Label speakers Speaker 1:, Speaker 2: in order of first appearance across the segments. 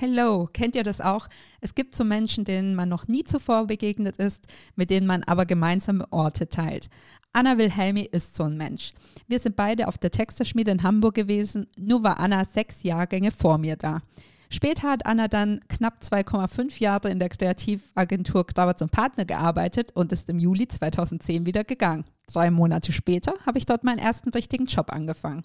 Speaker 1: Hello, kennt ihr das auch? Es gibt so Menschen, denen man noch nie zuvor begegnet ist, mit denen man aber gemeinsame Orte teilt. Anna Wilhelmi ist so ein Mensch. Wir sind beide auf der Texterschmiede in Hamburg gewesen, nur war Anna sechs Jahrgänge vor mir da. Später hat Anna dann knapp 2,5 Jahre in der Kreativagentur Grauer zum Partner gearbeitet und ist im Juli 2010 wieder gegangen. Drei Monate später habe ich dort meinen ersten richtigen Job angefangen.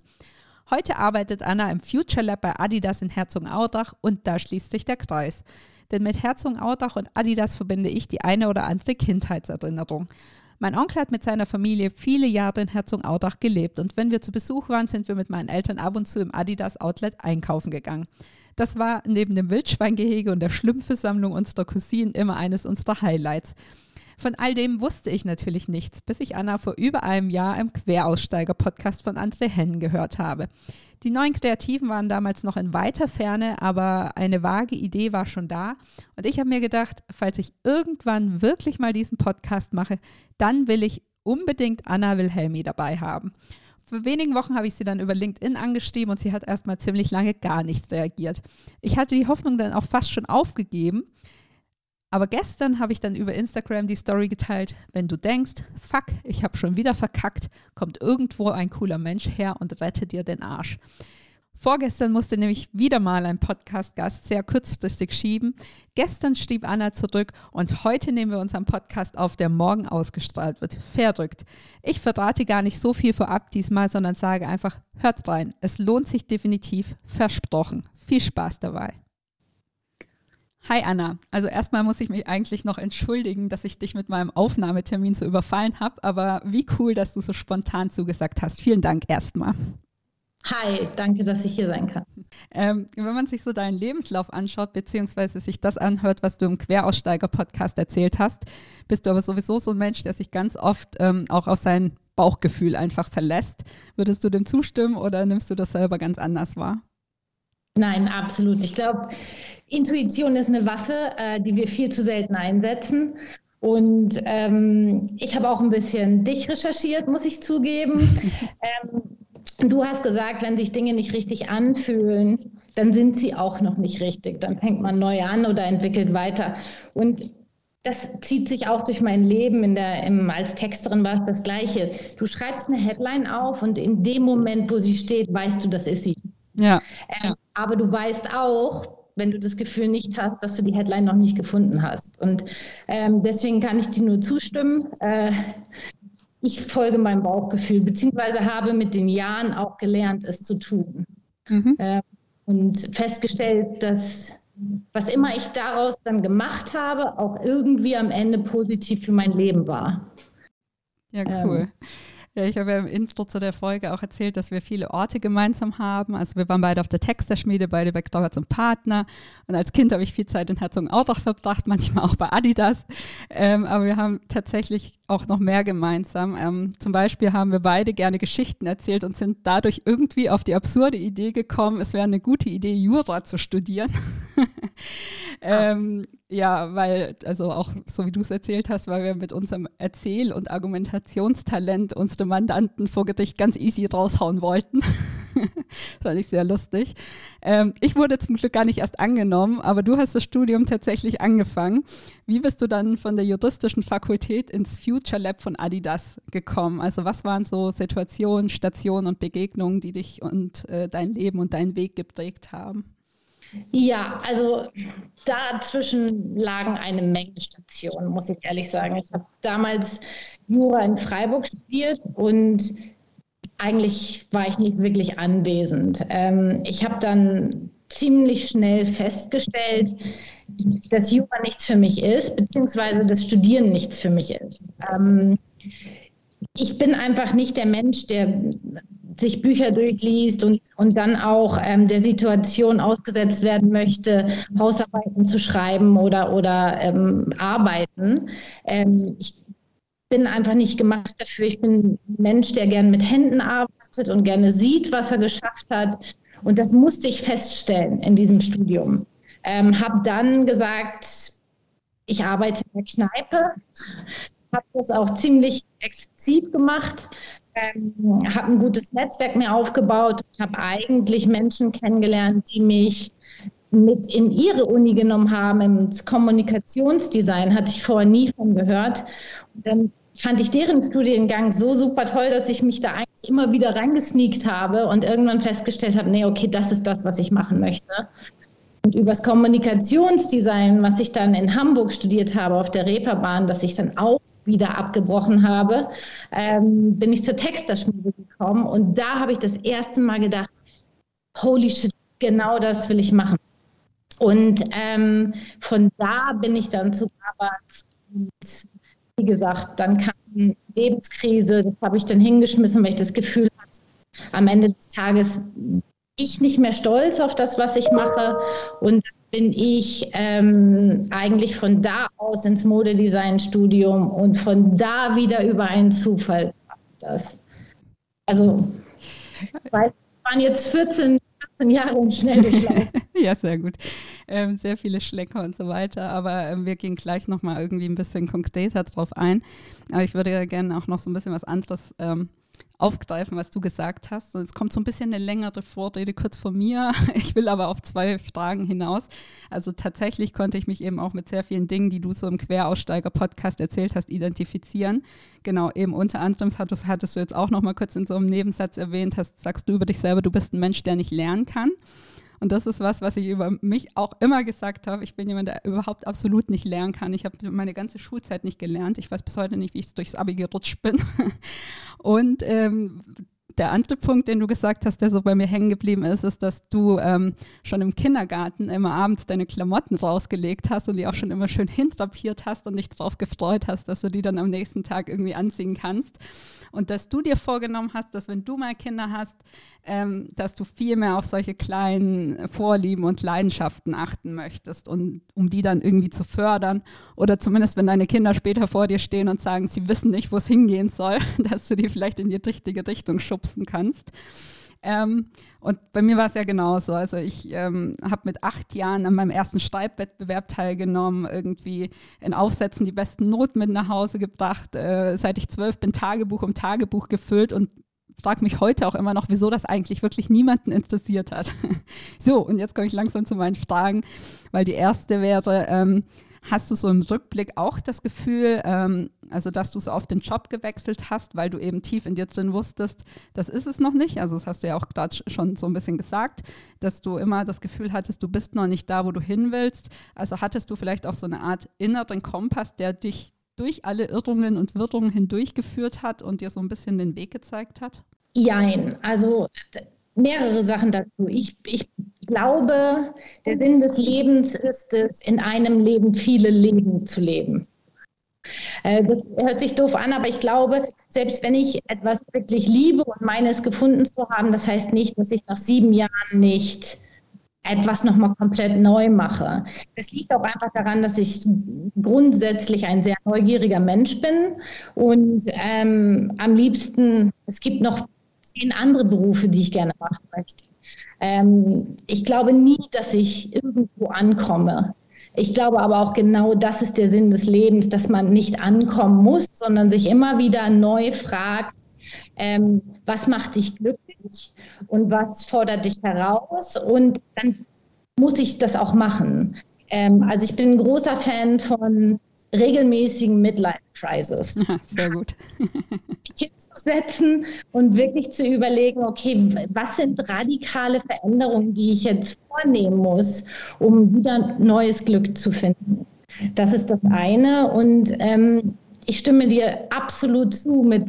Speaker 1: Heute arbeitet Anna im Future Lab bei Adidas in Herzogenaurach und da schließt sich der Kreis. Denn mit Herzogenaurach und Adidas verbinde ich die eine oder andere Kindheitserinnerung. Mein Onkel hat mit seiner Familie viele Jahre in Herzogenaurach gelebt und wenn wir zu Besuch waren, sind wir mit meinen Eltern ab und zu im Adidas Outlet einkaufen gegangen. Das war neben dem Wildschweingehege und der Schlümpfesammlung unserer Cousinen immer eines unserer Highlights. Von all dem wusste ich natürlich nichts, bis ich Anna vor über einem Jahr im Queraussteiger-Podcast von André Hennen gehört habe. Die neuen Kreativen waren damals noch in weiter Ferne, aber eine vage Idee war schon da. Und ich habe mir gedacht, falls ich irgendwann wirklich mal diesen Podcast mache, dann will ich unbedingt Anna Wilhelmi dabei haben. Vor wenigen Wochen habe ich sie dann über LinkedIn angeschrieben und sie hat erstmal ziemlich lange gar nicht reagiert. Ich hatte die Hoffnung dann auch fast schon aufgegeben, aber gestern habe ich dann über Instagram die Story geteilt, wenn du denkst, fuck, ich habe schon wieder verkackt, kommt irgendwo ein cooler Mensch her und rettet dir den Arsch. Vorgestern musste nämlich wieder mal ein Podcast-Gast sehr kurzfristig schieben. Gestern schrieb Anna zurück und heute nehmen wir unseren Podcast auf, der morgen ausgestrahlt wird. Verrückt. Ich verrate gar nicht so viel vorab diesmal, sondern sage einfach, hört rein. Es lohnt sich definitiv. Versprochen. Viel Spaß dabei. Hi Anna. Also erstmal muss ich mich eigentlich noch entschuldigen, dass ich dich mit meinem Aufnahmetermin so überfallen habe, aber wie cool, dass du so spontan zugesagt hast. Vielen Dank erstmal.
Speaker 2: Hi, danke, dass ich hier sein kann.
Speaker 1: Ähm, wenn man sich so deinen Lebenslauf anschaut, beziehungsweise sich das anhört, was du im Queraussteiger-Podcast erzählt hast, bist du aber sowieso so ein Mensch, der sich ganz oft ähm, auch auf sein Bauchgefühl einfach verlässt. Würdest du dem zustimmen oder nimmst du das selber ganz anders wahr?
Speaker 2: Nein, absolut. Ich glaube, Intuition ist eine Waffe, äh, die wir viel zu selten einsetzen. Und ähm, ich habe auch ein bisschen dich recherchiert, muss ich zugeben. ähm, du hast gesagt, wenn sich Dinge nicht richtig anfühlen, dann sind sie auch noch nicht richtig. Dann fängt man neu an oder entwickelt weiter. Und das zieht sich auch durch mein Leben. In der, im, als Texterin war es das Gleiche. Du schreibst eine Headline auf und in dem Moment, wo sie steht, weißt du, das ist sie. Ja. Ähm, aber du weißt auch, wenn du das Gefühl nicht hast, dass du die Headline noch nicht gefunden hast. Und ähm, deswegen kann ich dir nur zustimmen. Äh, ich folge meinem Bauchgefühl, beziehungsweise habe mit den Jahren auch gelernt, es zu tun. Mhm. Äh, und festgestellt, dass was immer ich daraus dann gemacht habe, auch irgendwie am Ende positiv für mein Leben war.
Speaker 1: Ja, cool. Ähm, ja, ich habe ja im Intro zu der Folge auch erzählt, dass wir viele Orte gemeinsam haben. Also wir waren beide auf der Texterschmiede, beide bei Grauer zum Partner. Und als Kind habe ich viel Zeit in Herzogenaurach verbracht, manchmal auch bei Adidas. Ähm, aber wir haben tatsächlich auch noch mehr gemeinsam. Ähm, zum Beispiel haben wir beide gerne Geschichten erzählt und sind dadurch irgendwie auf die absurde Idee gekommen, es wäre eine gute Idee, Jura zu studieren. ähm, ja, weil, also auch so wie du es erzählt hast, weil wir mit unserem Erzähl- und Argumentationstalent unsere Mandanten vor Gericht ganz easy raushauen wollten. das fand ich sehr lustig. Ähm, ich wurde zum Glück gar nicht erst angenommen, aber du hast das Studium tatsächlich angefangen. Wie bist du dann von der juristischen Fakultät ins Future Lab von Adidas gekommen? Also was waren so Situationen, Stationen und Begegnungen, die dich und äh, dein Leben und deinen Weg geprägt haben?
Speaker 2: Ja, also dazwischen lagen eine Menge Stationen, muss ich ehrlich sagen. Ich habe damals Jura in Freiburg studiert und eigentlich war ich nicht wirklich anwesend. Ähm, ich habe dann ziemlich schnell festgestellt, dass Jura nichts für mich ist, beziehungsweise das Studieren nichts für mich ist. Ähm, ich bin einfach nicht der Mensch, der sich Bücher durchliest und, und dann auch ähm, der Situation ausgesetzt werden möchte, Hausarbeiten zu schreiben oder, oder ähm, arbeiten. Ähm, ich bin einfach nicht gemacht dafür. Ich bin ein Mensch, der gerne mit Händen arbeitet und gerne sieht, was er geschafft hat. Und das musste ich feststellen in diesem Studium. Ähm, habe dann gesagt, ich arbeite in der Kneipe, habe das auch ziemlich exzessiv gemacht, ähm, habe ein gutes Netzwerk mir aufgebaut, habe eigentlich Menschen kennengelernt, die mich mit in ihre Uni genommen haben, ins Kommunikationsdesign, hatte ich vorher nie von gehört. Und dann fand ich deren Studiengang so super toll, dass ich mich da eigentlich immer wieder reingesneakt habe und irgendwann festgestellt habe, nee, okay, das ist das, was ich machen möchte. Und übers Kommunikationsdesign, was ich dann in Hamburg studiert habe auf der Reeperbahn, das ich dann auch wieder abgebrochen habe, ähm, bin ich zur Texterschmiede gekommen und da habe ich das erste Mal gedacht, holy shit, genau das will ich machen. Und ähm, von da bin ich dann zu Rabat und wie gesagt, dann kam Lebenskrise, das habe ich dann hingeschmissen, weil ich das Gefühl hatte, am Ende des Tages ich nicht mehr stolz auf das, was ich mache und bin ich ähm, eigentlich von da aus ins Modedesign-Studium und von da wieder über einen Zufall. Das. Also, weil waren jetzt 14, 14 Jahre im Schnelldurchlauf.
Speaker 1: ja, sehr gut. Ähm, sehr viele Schlecker und so weiter, aber ähm, wir gehen gleich nochmal irgendwie ein bisschen konkreter drauf ein. Aber ich würde ja gerne auch noch so ein bisschen was anderes ähm, aufgreifen, was du gesagt hast. Und es kommt so ein bisschen eine längere Vorrede kurz von mir. Ich will aber auf zwei Fragen hinaus. Also tatsächlich konnte ich mich eben auch mit sehr vielen Dingen, die du so im Queraussteiger-Podcast erzählt hast, identifizieren. Genau, eben unter anderem hattest, hattest du jetzt auch noch mal kurz in so einem Nebensatz erwähnt, hast, sagst du über dich selber, du bist ein Mensch, der nicht lernen kann. Und das ist was, was ich über mich auch immer gesagt habe. Ich bin jemand, der überhaupt absolut nicht lernen kann. Ich habe meine ganze Schulzeit nicht gelernt. Ich weiß bis heute nicht, wie ich durchs Abi gerutscht bin. Und ähm, der andere Punkt, den du gesagt hast, der so bei mir hängen geblieben ist, ist, dass du ähm, schon im Kindergarten immer abends deine Klamotten rausgelegt hast und die auch schon immer schön hintrapiert hast und dich darauf gefreut hast, dass du die dann am nächsten Tag irgendwie anziehen kannst und dass du dir vorgenommen hast, dass wenn du mal Kinder hast, ähm, dass du viel mehr auf solche kleinen Vorlieben und Leidenschaften achten möchtest und um die dann irgendwie zu fördern oder zumindest wenn deine Kinder später vor dir stehen und sagen, sie wissen nicht, wo es hingehen soll, dass du die vielleicht in die richtige Richtung schubsen kannst. Ähm, und bei mir war es ja genauso. Also ich ähm, habe mit acht Jahren an meinem ersten Schreibwettbewerb teilgenommen, irgendwie in Aufsätzen die besten Noten mit nach Hause gebracht. Äh, seit ich zwölf bin, Tagebuch um Tagebuch gefüllt und frage mich heute auch immer noch, wieso das eigentlich wirklich niemanden interessiert hat. so, und jetzt komme ich langsam zu meinen Fragen, weil die erste wäre, ähm, Hast du so im Rückblick auch das Gefühl, ähm, also dass du so auf den Job gewechselt hast, weil du eben tief in dir drin wusstest, das ist es noch nicht? Also das hast du ja auch gerade schon so ein bisschen gesagt, dass du immer das Gefühl hattest, du bist noch nicht da, wo du hin willst. Also hattest du vielleicht auch so eine Art inneren Kompass, der dich durch alle Irrungen und Wirrungen hindurchgeführt hat und dir so ein bisschen den Weg gezeigt hat?
Speaker 2: Jein, also mehrere Sachen dazu. Ich, ich glaube, der Sinn des Lebens ist es, in einem Leben viele Leben zu leben. Äh, das hört sich doof an, aber ich glaube, selbst wenn ich etwas wirklich liebe und meine es gefunden zu haben, das heißt nicht, dass ich nach sieben Jahren nicht etwas nochmal komplett neu mache. Es liegt auch einfach daran, dass ich grundsätzlich ein sehr neugieriger Mensch bin und ähm, am liebsten, es gibt noch zehn andere Berufe, die ich gerne machen möchte. Ähm, ich glaube nie, dass ich irgendwo ankomme. Ich glaube aber auch genau, das ist der Sinn des Lebens, dass man nicht ankommen muss, sondern sich immer wieder neu fragt, ähm, was macht dich glücklich und was fordert dich heraus und dann muss ich das auch machen. Ähm, also ich bin ein großer Fan von regelmäßigen Midlife-Crisis.
Speaker 1: Sehr gut.
Speaker 2: hinzusetzen und wirklich zu überlegen, okay, was sind radikale Veränderungen, die ich jetzt vornehmen muss, um wieder neues Glück zu finden. Das ist das eine. Und ähm, ich stimme dir absolut zu mit,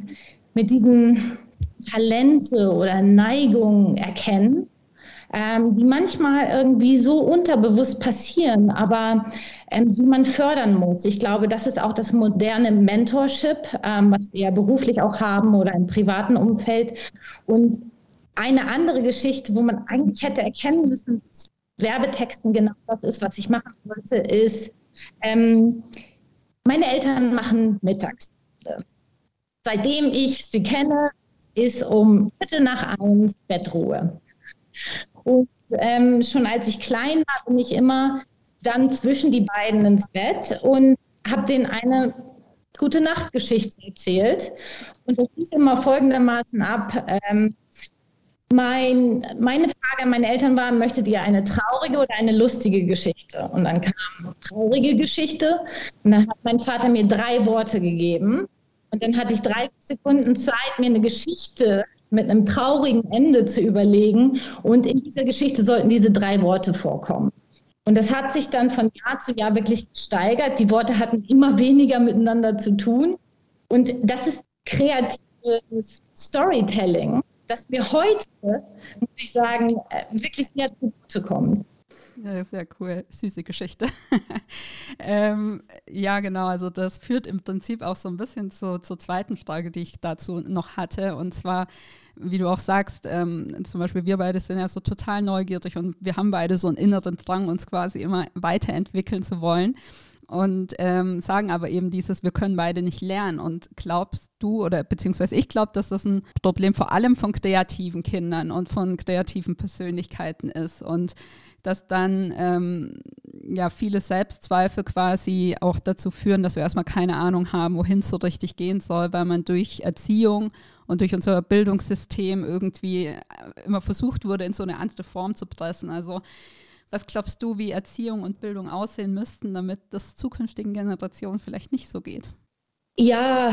Speaker 2: mit diesen Talente oder Neigungen erkennen ähm, die manchmal irgendwie so unterbewusst passieren, aber ähm, die man fördern muss. Ich glaube, das ist auch das moderne Mentorship, ähm, was wir ja beruflich auch haben oder im privaten Umfeld. Und eine andere Geschichte, wo man eigentlich hätte erkennen müssen, dass Werbetexten genau das ist, was ich machen wollte, ist, ähm, meine Eltern machen mittags. Seitdem ich sie kenne, ist um Viertel nach eins Bettruhe. Und ähm, schon als ich klein war, bin ich immer dann zwischen die beiden ins Bett und habe denen eine gute Nachtgeschichte erzählt. Und das lief immer folgendermaßen ab. Ähm, mein, meine Frage an meine Eltern war, möchtet ihr eine traurige oder eine lustige Geschichte? Und dann kam traurige Geschichte. Und dann hat mein Vater mir drei Worte gegeben. Und dann hatte ich 30 Sekunden Zeit, mir eine Geschichte mit einem traurigen Ende zu überlegen. Und in dieser Geschichte sollten diese drei Worte vorkommen. Und das hat sich dann von Jahr zu Jahr wirklich gesteigert. Die Worte hatten immer weniger miteinander zu tun. Und das ist kreatives Storytelling das mir heute, muss ich sagen, äh, wirklich sehr zugutekommt.
Speaker 1: Ja, sehr cool. Süße Geschichte. ähm, ja, genau. Also das führt im Prinzip auch so ein bisschen zu, zur zweiten Frage, die ich dazu noch hatte. Und zwar, wie du auch sagst, ähm, zum Beispiel wir beide sind ja so total neugierig und wir haben beide so einen inneren Drang, uns quasi immer weiterentwickeln zu wollen und ähm, sagen aber eben dieses, wir können beide nicht lernen. Und glaubst du oder beziehungsweise ich glaube, dass das ein Problem vor allem von kreativen Kindern und von kreativen Persönlichkeiten ist und dass dann ähm, ja viele Selbstzweifel quasi auch dazu führen, dass wir erstmal keine Ahnung haben, wohin es so richtig gehen soll, weil man durch Erziehung und durch unser Bildungssystem irgendwie äh, immer versucht wurde, in so eine andere Form zu pressen. Also was glaubst du, wie Erziehung und Bildung aussehen müssten, damit das zukünftigen Generationen vielleicht nicht so geht?
Speaker 2: Ja,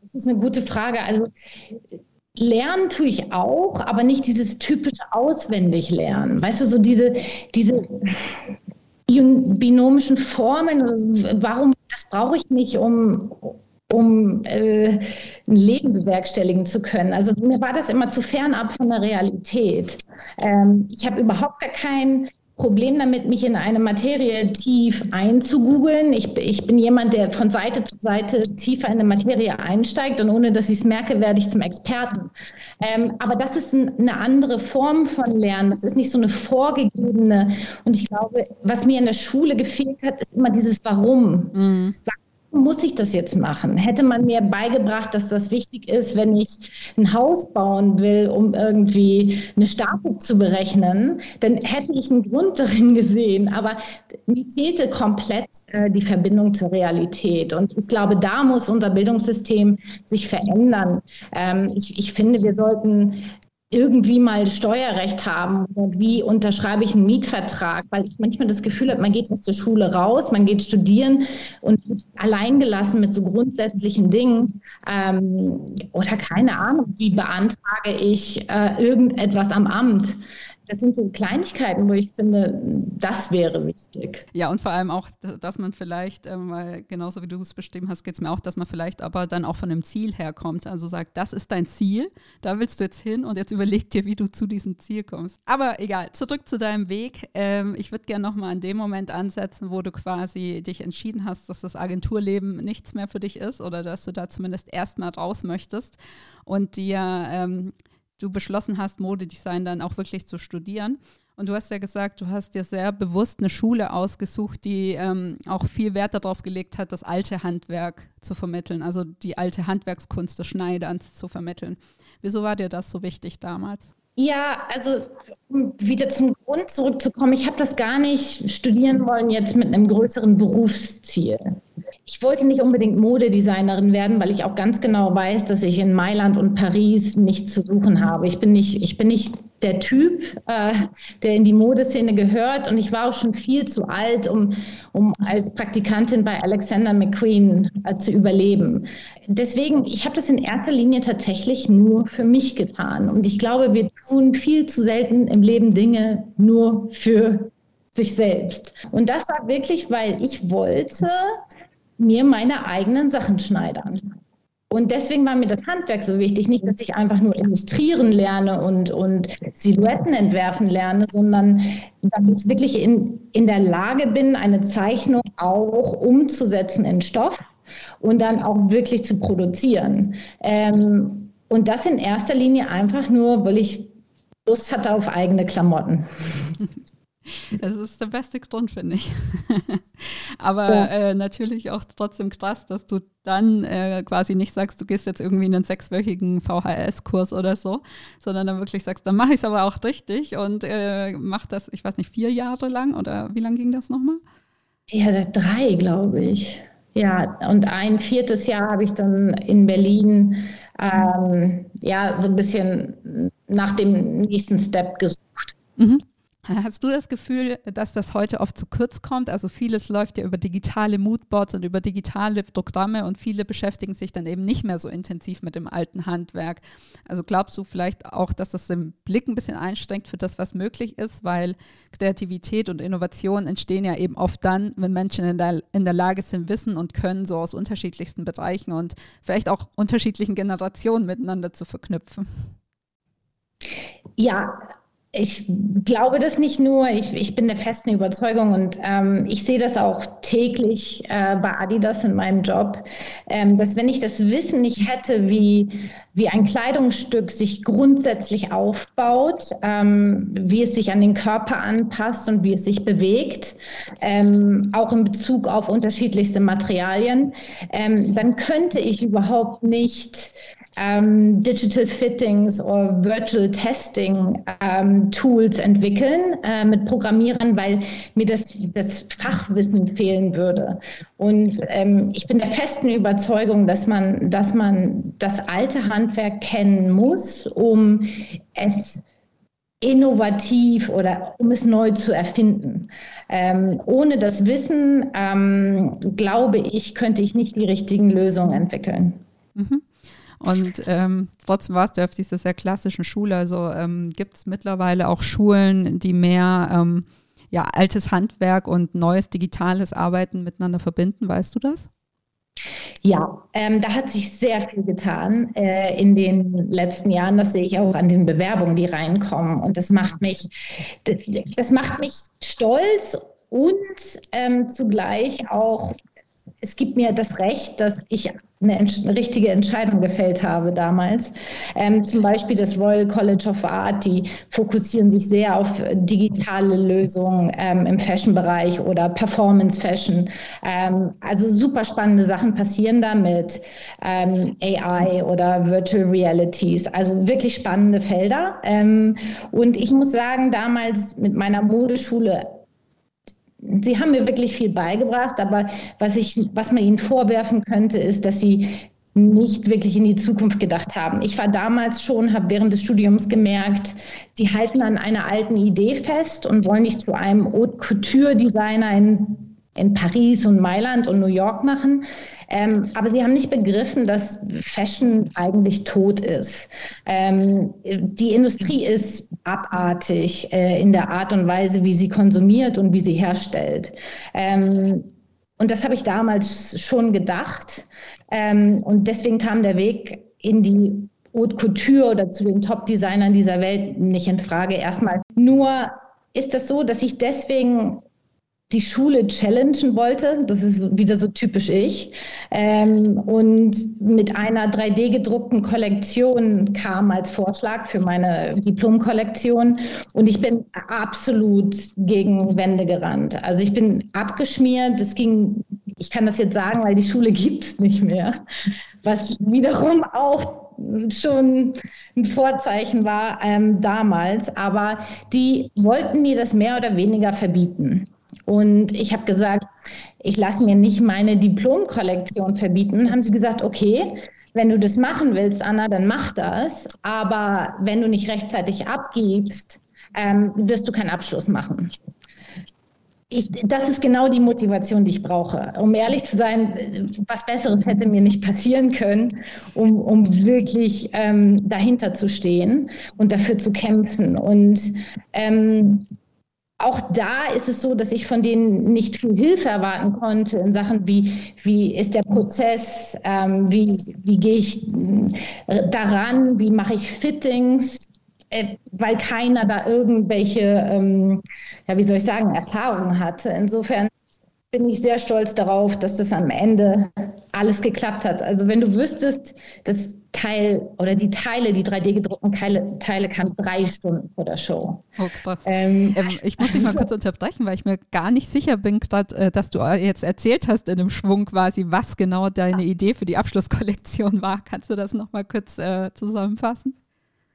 Speaker 2: das ist eine gute Frage. Also Lernen tue ich auch, aber nicht dieses typische Auswendiglernen. Weißt du, so diese, diese binomischen Formen, warum, das brauche ich nicht, um, um äh, ein Leben bewerkstelligen zu können. Also mir war das immer zu fernab von der Realität. Ähm, ich habe überhaupt gar kein Problem damit, mich in eine Materie tief einzugoogeln. Ich, ich bin jemand, der von Seite zu Seite tiefer in eine Materie einsteigt und ohne dass ich es merke, werde ich zum Experten. Ähm, aber das ist ein, eine andere Form von Lernen. Das ist nicht so eine vorgegebene. Und ich glaube, was mir in der Schule gefehlt hat, ist immer dieses Warum. Mhm muss ich das jetzt machen? Hätte man mir beigebracht, dass das wichtig ist, wenn ich ein Haus bauen will, um irgendwie eine Statik zu berechnen, dann hätte ich einen Grund darin gesehen. Aber mir fehlte komplett äh, die Verbindung zur Realität. Und ich glaube, da muss unser Bildungssystem sich verändern. Ähm, ich, ich finde, wir sollten irgendwie mal Steuerrecht haben oder wie unterschreibe ich einen Mietvertrag, weil ich manchmal das Gefühl habe, man geht aus der Schule raus, man geht studieren und ist alleingelassen mit so grundsätzlichen Dingen ähm, oder keine Ahnung, wie beantrage ich äh, irgendetwas am Amt das sind so Kleinigkeiten, wo ich finde, das wäre wichtig.
Speaker 1: Ja, und vor allem auch, dass man vielleicht, ähm, weil genauso wie du es beschrieben hast, geht es mir auch, dass man vielleicht aber dann auch von einem Ziel herkommt. Also sagt, das ist dein Ziel, da willst du jetzt hin und jetzt überleg dir, wie du zu diesem Ziel kommst. Aber egal, zurück zu deinem Weg. Ähm, ich würde gerne nochmal an dem Moment ansetzen, wo du quasi dich entschieden hast, dass das Agenturleben nichts mehr für dich ist oder dass du da zumindest erstmal raus möchtest und dir ähm, du beschlossen hast, Modedesign dann auch wirklich zu studieren. Und du hast ja gesagt, du hast dir sehr bewusst eine Schule ausgesucht, die ähm, auch viel Wert darauf gelegt hat, das alte Handwerk zu vermitteln, also die alte Handwerkskunst des Schneiderns zu vermitteln. Wieso war dir das so wichtig damals?
Speaker 2: Ja, also um wieder zum Grund zurückzukommen, ich habe das gar nicht studieren wollen jetzt mit einem größeren Berufsziel. Ich wollte nicht unbedingt Modedesignerin werden, weil ich auch ganz genau weiß, dass ich in Mailand und Paris nichts zu suchen habe. Ich bin nicht, ich bin nicht der Typ, äh, der in die Modeszene gehört und ich war auch schon viel zu alt, um, um als Praktikantin bei Alexander McQueen äh, zu überleben. Deswegen, ich habe das in erster Linie tatsächlich nur für mich getan und ich glaube, wir tun viel zu selten im Leben Dinge nur für sich selbst. Und das war wirklich, weil ich wollte mir meine eigenen Sachen schneidern. Und deswegen war mir das Handwerk so wichtig. Nicht, dass ich einfach nur illustrieren lerne und, und Silhouetten entwerfen lerne, sondern dass ich wirklich in, in der Lage bin, eine Zeichnung auch umzusetzen in Stoff und dann auch wirklich zu produzieren. Ähm, und das in erster Linie einfach nur, weil ich Lust hatte auf eigene Klamotten.
Speaker 1: Das ist der beste Grund, finde ich. Aber ja. äh, natürlich auch trotzdem krass, dass du dann äh, quasi nicht sagst, du gehst jetzt irgendwie in einen sechswöchigen VHS-Kurs oder so, sondern dann wirklich sagst, dann mache ich es aber auch richtig und äh, mach das, ich weiß nicht, vier Jahre lang oder wie lange ging das nochmal?
Speaker 2: Ja, drei, glaube ich. Ja, und ein viertes Jahr habe ich dann in Berlin ähm, ja so ein bisschen nach dem nächsten Step gesucht.
Speaker 1: Mhm. Hast du das Gefühl, dass das heute oft zu kurz kommt? Also vieles läuft ja über digitale Moodboards und über digitale Programme und viele beschäftigen sich dann eben nicht mehr so intensiv mit dem alten Handwerk. Also glaubst du vielleicht auch, dass das den Blick ein bisschen einstrengt für das, was möglich ist, weil Kreativität und Innovation entstehen ja eben oft dann, wenn Menschen in der, in der Lage sind, Wissen und Können so aus unterschiedlichsten Bereichen und vielleicht auch unterschiedlichen Generationen miteinander zu verknüpfen.
Speaker 2: Ja, ich glaube das nicht nur, ich, ich bin der festen Überzeugung und ähm, ich sehe das auch täglich äh, bei Adidas in meinem Job, ähm, dass wenn ich das Wissen nicht hätte, wie, wie ein Kleidungsstück sich grundsätzlich aufbaut, ähm, wie es sich an den Körper anpasst und wie es sich bewegt, ähm, auch in Bezug auf unterschiedlichste Materialien, ähm, dann könnte ich überhaupt nicht ähm, Digital Fittings oder Virtual Testing ähm, Tools entwickeln äh, mit Programmierern, weil mir das, das Fachwissen fehlen würde. Und ähm, ich bin der festen Überzeugung, dass man, dass man das alte Handwerk kennen muss, um es innovativ oder um es neu zu erfinden. Ähm, ohne das Wissen, ähm, glaube ich, könnte ich nicht die richtigen Lösungen entwickeln. Mhm.
Speaker 1: Und ähm, trotzdem warst du auf dieser sehr klassischen Schule. Also ähm, gibt es mittlerweile auch Schulen, die mehr ähm, ja, altes Handwerk und neues digitales Arbeiten miteinander verbinden. Weißt du das?
Speaker 2: Ja, ähm, da hat sich sehr viel getan äh, in den letzten Jahren. Das sehe ich auch an den Bewerbungen, die reinkommen. Und das macht mich, das, macht mich stolz und ähm, zugleich auch es gibt mir das Recht, dass ich eine, eine richtige Entscheidung gefällt habe damals. Ähm, zum Beispiel das Royal College of Art, die fokussieren sich sehr auf digitale Lösungen ähm, im Fashion-Bereich oder Performance Fashion. Ähm, also super spannende Sachen passieren da mit ähm, AI oder Virtual Realities. Also wirklich spannende Felder. Ähm, und ich muss sagen, damals mit meiner Modeschule Sie haben mir wirklich viel beigebracht, aber was, ich, was man ihnen vorwerfen könnte, ist, dass sie nicht wirklich in die Zukunft gedacht haben. Ich war damals schon, habe während des Studiums gemerkt, sie halten an einer alten Idee fest und wollen nicht zu einem Haute Couture Designer in in Paris und Mailand und New York machen. Ähm, aber sie haben nicht begriffen, dass Fashion eigentlich tot ist. Ähm, die Industrie ist abartig äh, in der Art und Weise, wie sie konsumiert und wie sie herstellt. Ähm, und das habe ich damals schon gedacht. Ähm, und deswegen kam der Weg in die Haute Couture oder zu den Top-Designern dieser Welt nicht in Frage. Erstmal nur ist das so, dass ich deswegen die Schule challengen wollte. Das ist wieder so typisch ich. Ähm, und mit einer 3D gedruckten Kollektion kam als Vorschlag für meine Diplomkollektion. Und ich bin absolut gegen Wände gerannt. Also ich bin abgeschmiert. Es ging, ich kann das jetzt sagen, weil die Schule gibt es nicht mehr. Was wiederum auch schon ein Vorzeichen war ähm, damals. Aber die wollten mir das mehr oder weniger verbieten. Und ich habe gesagt, ich lasse mir nicht meine Diplomkollektion verbieten. Haben sie gesagt, okay, wenn du das machen willst, Anna, dann mach das. Aber wenn du nicht rechtzeitig abgibst, ähm, wirst du keinen Abschluss machen. Ich, das ist genau die Motivation, die ich brauche. Um ehrlich zu sein, was Besseres hätte mir nicht passieren können, um, um wirklich ähm, dahinter zu stehen und dafür zu kämpfen. Und ähm, auch da ist es so, dass ich von denen nicht viel Hilfe erwarten konnte in Sachen, wie, wie ist der Prozess, ähm, wie, wie gehe ich äh, daran, wie mache ich Fittings, äh, weil keiner da irgendwelche, ähm, ja, wie soll ich sagen, Erfahrungen hatte. Insofern bin ich sehr stolz darauf, dass das am Ende alles geklappt hat. Also wenn du wüsstest, das Teil oder die Teile, die 3D gedruckten Teile, Teile kamen drei Stunden vor der Show.
Speaker 1: Oh, krass. Ähm, ähm, ich muss dich mal kurz unterbrechen, weil ich mir gar nicht sicher bin, grad, äh, dass du jetzt erzählt hast in dem Schwung quasi, was genau deine Idee für die Abschlusskollektion war. Kannst du das nochmal kurz äh, zusammenfassen?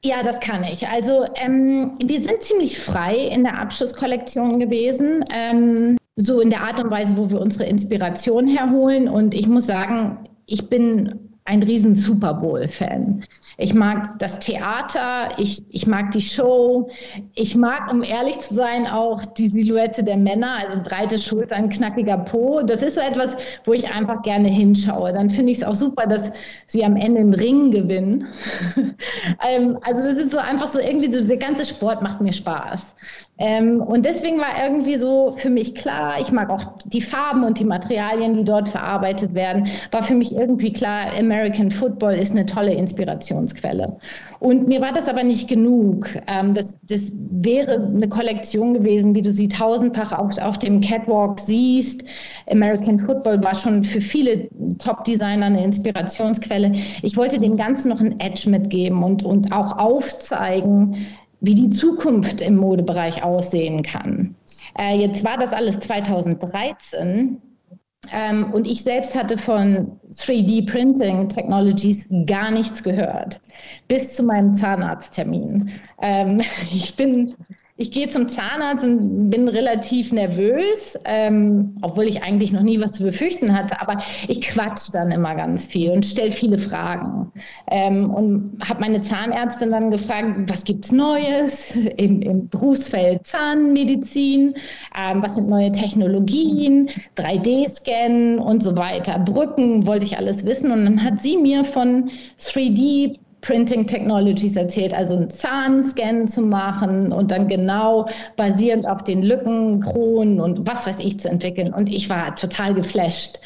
Speaker 2: Ja, das kann ich. Also ähm, wir sind ziemlich frei in der Abschlusskollektion gewesen. Ähm, so in der Art und Weise, wo wir unsere Inspiration herholen. Und ich muss sagen, ich bin ein riesen Super Bowl-Fan. Ich mag das Theater, ich, ich mag die Show, ich mag, um ehrlich zu sein, auch die Silhouette der Männer, also breite Schultern, knackiger Po. Das ist so etwas, wo ich einfach gerne hinschaue. Dann finde ich es auch super, dass sie am Ende einen Ring gewinnen. Ähm, also das ist so einfach so irgendwie, so, der ganze Sport macht mir Spaß. Ähm, und deswegen war irgendwie so für mich klar, ich mag auch die Farben und die Materialien, die dort verarbeitet werden, war für mich irgendwie klar, American Football ist eine tolle Inspirationsquelle. Und mir war das aber nicht genug. Ähm, das, das wäre eine Kollektion gewesen, wie du sie tausendfach auf, auf dem Catwalk siehst. American Football war schon für viele Top-Designer eine Inspirationsquelle. Ich wollte dem Ganzen noch ein Edge mitgeben und, und auch aufzeigen, wie die Zukunft im Modebereich aussehen kann. Äh, jetzt war das alles 2013 ähm, und ich selbst hatte von 3D-Printing Technologies gar nichts gehört, bis zu meinem Zahnarzttermin. Ähm, ich bin ich gehe zum Zahnarzt und bin relativ nervös, ähm, obwohl ich eigentlich noch nie was zu befürchten hatte. Aber ich quatsch dann immer ganz viel und stelle viele Fragen. Ähm, und habe meine Zahnärztin dann gefragt, was gibt's Neues im, im Berufsfeld Zahnmedizin? Ähm, was sind neue Technologien? 3D-Scan und so weiter. Brücken wollte ich alles wissen. Und dann hat sie mir von 3D Printing Technologies erzählt, also einen Zahnscan zu machen und dann genau basierend auf den Lücken, Kronen und was weiß ich zu entwickeln. Und ich war total geflasht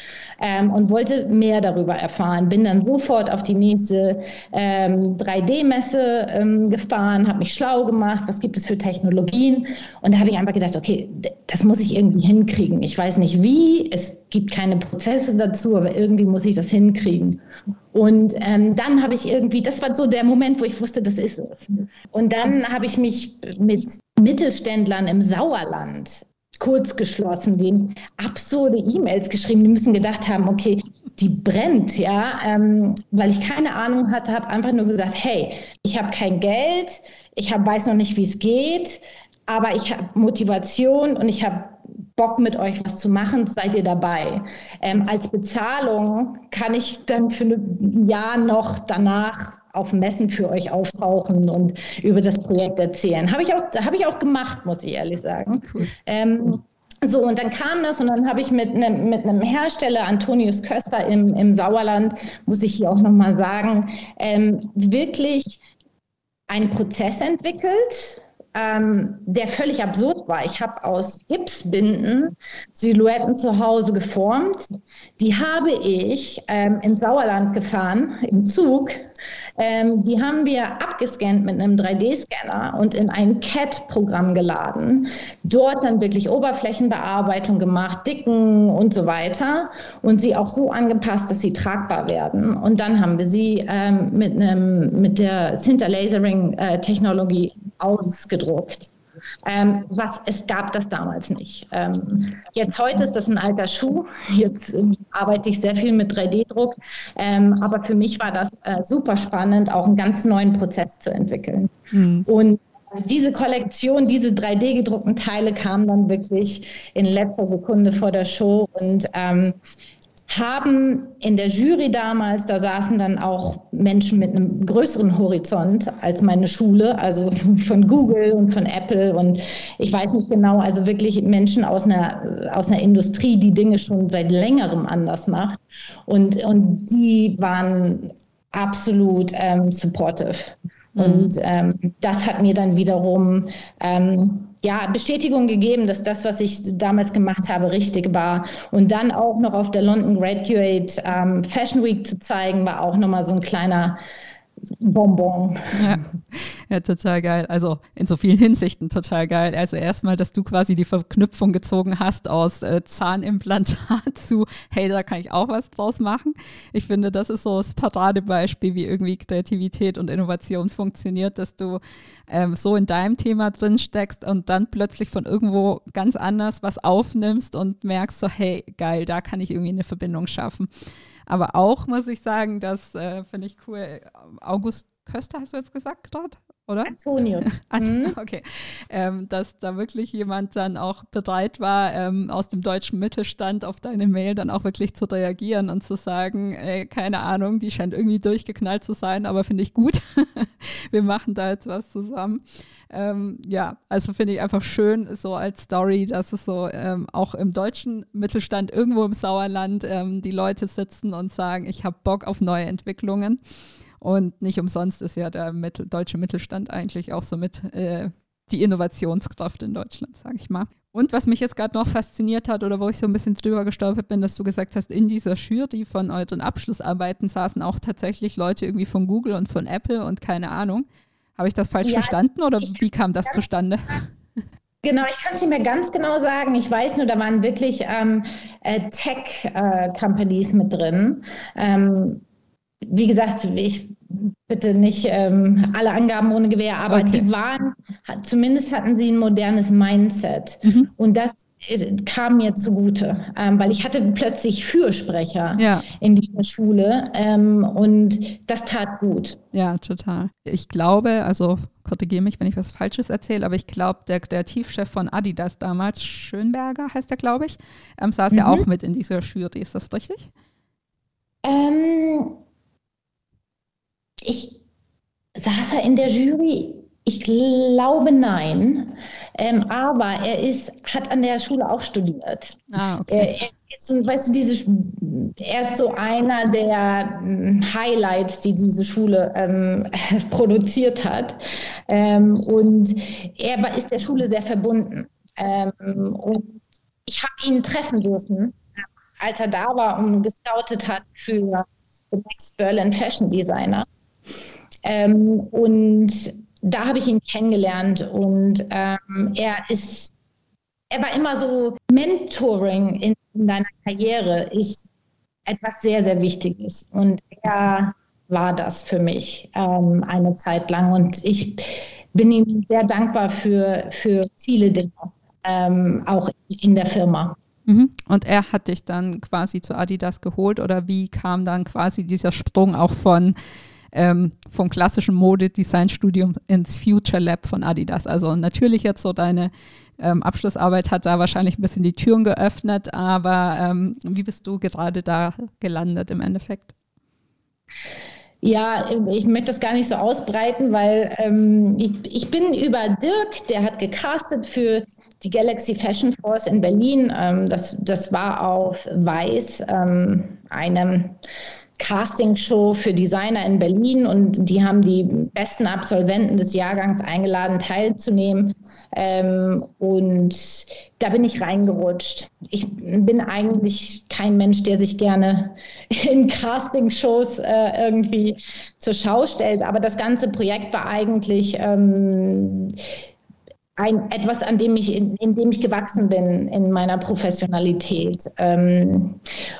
Speaker 2: ähm, und wollte mehr darüber erfahren. Bin dann sofort auf die nächste ähm, 3D-Messe ähm, gefahren, habe mich schlau gemacht, was gibt es für Technologien. Und da habe ich einfach gedacht, okay, das muss ich irgendwie hinkriegen. Ich weiß nicht wie, es gibt keine Prozesse dazu, aber irgendwie muss ich das hinkriegen. Und ähm, dann habe ich irgendwie, das war so der Moment, wo ich wusste, das ist es. Und dann habe ich mich mit Mittelständlern im Sauerland kurz geschlossen, denen absurde E-Mails geschrieben. Die müssen gedacht haben, okay, die brennt, ja, ähm, weil ich keine Ahnung hatte, habe einfach nur gesagt, hey, ich habe kein Geld, ich hab, weiß noch nicht, wie es geht, aber ich habe Motivation und ich habe Bock mit euch was zu machen, seid ihr dabei. Ähm, als Bezahlung kann ich dann für ein Jahr noch danach auf Messen für euch auftauchen und über das Projekt erzählen. Habe ich, auch, hab ich auch gemacht, muss ich ehrlich sagen. Cool. Ähm, so, und dann kam das und dann habe ich mit einem, mit einem Hersteller, Antonius Köster im, im Sauerland, muss ich hier auch nochmal sagen, ähm, wirklich einen Prozess entwickelt, ähm, der völlig absurd war. Ich habe aus Gipsbinden Silhouetten zu Hause geformt. Die habe ich ähm, ins Sauerland gefahren im Zug ähm, die haben wir abgescannt mit einem 3D-Scanner und in ein CAD-Programm geladen. Dort dann wirklich Oberflächenbearbeitung gemacht, Dicken und so weiter und sie auch so angepasst, dass sie tragbar werden. Und dann haben wir sie ähm, mit, einem, mit der Sinter Lasering-Technologie äh, ausgedruckt. Ähm, was, es gab das damals nicht. Ähm, jetzt heute ist das ein alter Schuh. Jetzt ähm, arbeite ich sehr viel mit 3D-Druck. Ähm, aber für mich war das äh, super spannend, auch einen ganz neuen Prozess zu entwickeln. Mhm. Und diese Kollektion, diese 3D gedruckten Teile kamen dann wirklich in letzter Sekunde vor der Show und ähm, haben in der Jury damals, da saßen dann auch Menschen mit einem größeren Horizont als meine Schule, also von Google und von Apple und ich weiß nicht genau, also wirklich Menschen aus einer, aus einer Industrie, die Dinge schon seit längerem anders macht. Und, und die waren absolut ähm, supportive. Mhm. Und ähm, das hat mir dann wiederum ähm, ja, Bestätigung gegeben, dass das, was ich damals gemacht habe, richtig war. Und dann auch noch auf der London Graduate ähm, Fashion Week zu zeigen, war auch nochmal so ein kleiner Bonbon.
Speaker 1: Ja. ja, total geil. Also in so vielen Hinsichten total geil. Also erstmal, dass du quasi die Verknüpfung gezogen hast aus äh, Zahnimplantat zu, hey, da kann ich auch was draus machen. Ich finde, das ist so das Paradebeispiel, wie irgendwie Kreativität und Innovation funktioniert, dass du ähm, so in deinem Thema drin steckst und dann plötzlich von irgendwo ganz anders was aufnimmst und merkst so, hey, geil, da kann ich irgendwie eine Verbindung schaffen. Aber auch muss ich sagen, das äh, finde ich cool. August Köster hast du jetzt gesagt gerade? Oder?
Speaker 2: Antonio.
Speaker 1: Mhm. okay. Ähm, dass da wirklich jemand dann auch bereit war, ähm, aus dem deutschen Mittelstand auf deine Mail dann auch wirklich zu reagieren und zu sagen, ey, keine Ahnung, die scheint irgendwie durchgeknallt zu sein, aber finde ich gut. Wir machen da jetzt was zusammen. Ähm, ja, also finde ich einfach schön, so als Story, dass es so ähm, auch im deutschen Mittelstand irgendwo im Sauerland ähm, die Leute sitzen und sagen, ich habe Bock auf neue Entwicklungen. Und nicht umsonst ist ja der Mittel, deutsche Mittelstand eigentlich auch so mit äh, die Innovationskraft in Deutschland, sage ich mal. Und was mich jetzt gerade noch fasziniert hat oder wo ich so ein bisschen drüber gestolpert bin, dass du gesagt hast, in dieser Jury von euren Abschlussarbeiten saßen auch tatsächlich Leute irgendwie von Google und von Apple und keine Ahnung. Habe ich das falsch ja, verstanden oder wie kam das zustande?
Speaker 2: Genau, ich kann es nicht mehr ganz genau sagen. Ich weiß nur, da waren wirklich ähm, äh, Tech-Companies äh, mit drin. Ähm, wie gesagt, ich bitte nicht ähm, alle Angaben ohne Gewehr, aber okay. die waren, zumindest hatten sie ein modernes Mindset. Mhm. Und das ist, kam mir zugute, ähm, weil ich hatte plötzlich Fürsprecher ja. in dieser Schule ähm, und das tat gut.
Speaker 1: Ja, total. Ich glaube, also korrigiere mich, wenn ich was Falsches erzähle, aber ich glaube, der Kreativchef von Adidas damals, Schönberger heißt er, glaube ich, ähm, saß mhm. ja auch mit in dieser Jury. Ist das richtig?
Speaker 2: Ähm, ich saß er in der Jury. Ich glaube nein, ähm, aber er ist, hat an der Schule auch studiert. Ah, okay. Er, ist, weißt du, diese, er ist so einer der hm, Highlights, die diese Schule ähm, produziert hat. Ähm, und er war, ist der Schule sehr verbunden. Ähm, und ich habe ihn treffen dürfen, als er da war und gescoutet hat für The Next Berlin Fashion Designer. Ähm, und da habe ich ihn kennengelernt und ähm, er ist, er war immer so, Mentoring in, in deiner Karriere ist etwas sehr, sehr Wichtiges und er war das für mich ähm, eine Zeit lang und ich bin ihm sehr dankbar für, für viele Dinge, ähm, auch in der Firma.
Speaker 1: Mhm. Und er hat dich dann quasi zu Adidas geholt oder wie kam dann quasi dieser Sprung auch von ähm, vom klassischen Modedesign-Studium ins Future Lab von Adidas. Also natürlich jetzt so deine ähm, Abschlussarbeit hat da wahrscheinlich ein bisschen die Türen geöffnet, aber ähm, wie bist du gerade da gelandet im Endeffekt?
Speaker 2: Ja, ich möchte das gar nicht so ausbreiten, weil ähm, ich, ich, bin über Dirk, der hat gecastet für die Galaxy Fashion Force in Berlin. Ähm, das, das war auf Weiß, ähm, einem Castingshow für Designer in Berlin und die haben die besten Absolventen des Jahrgangs eingeladen, teilzunehmen. Ähm, und da bin ich reingerutscht. Ich bin eigentlich kein Mensch, der sich gerne in Castingshows äh, irgendwie zur Schau stellt, aber das ganze Projekt war eigentlich ähm, ein, etwas, an dem ich, in, in, dem ich gewachsen bin in meiner Professionalität. Ähm,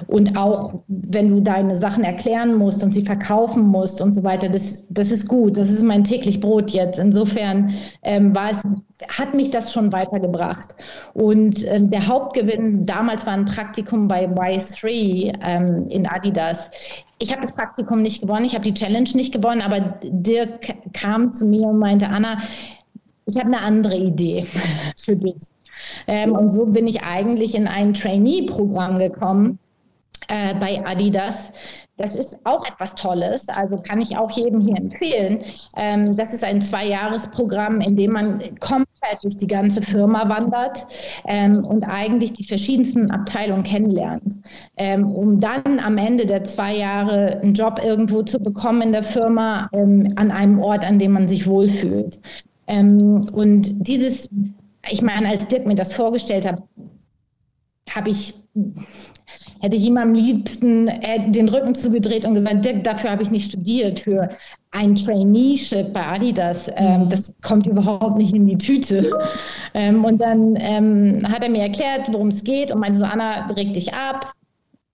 Speaker 2: und auch wenn du deine Sachen erklären musst und sie verkaufen musst und so weiter, das, das ist gut. Das ist mein täglich Brot jetzt. Insofern ähm, war es, hat mich das schon weitergebracht. Und ähm, der Hauptgewinn damals war ein Praktikum bei Y3 ähm, in Adidas. Ich habe das Praktikum nicht gewonnen, ich habe die Challenge nicht gewonnen, aber Dirk kam zu mir und meinte, Anna, ich habe eine andere Idee für dich. Ähm, und so bin ich eigentlich in ein Trainee-Programm gekommen äh, bei Adidas. Das ist auch etwas Tolles, also kann ich auch jedem hier empfehlen. Ähm, das ist ein Zwei-Jahres-Programm, in dem man komplett durch die ganze Firma wandert ähm, und eigentlich die verschiedensten Abteilungen kennenlernt, ähm, um dann am Ende der zwei Jahre einen Job irgendwo zu bekommen in der Firma ähm, an einem Ort, an dem man sich wohlfühlt. Ähm, und dieses, ich meine, als Dirk mir das vorgestellt hat, habe ich hätte ich ihm am liebsten äh, den Rücken zugedreht und gesagt, dafür habe ich nicht studiert, für ein Traineeship bei Adidas. Ähm, mhm. das kommt überhaupt nicht in die Tüte. Ähm, und dann ähm, hat er mir erklärt, worum es geht und meinte so, Anna, reg dich ab,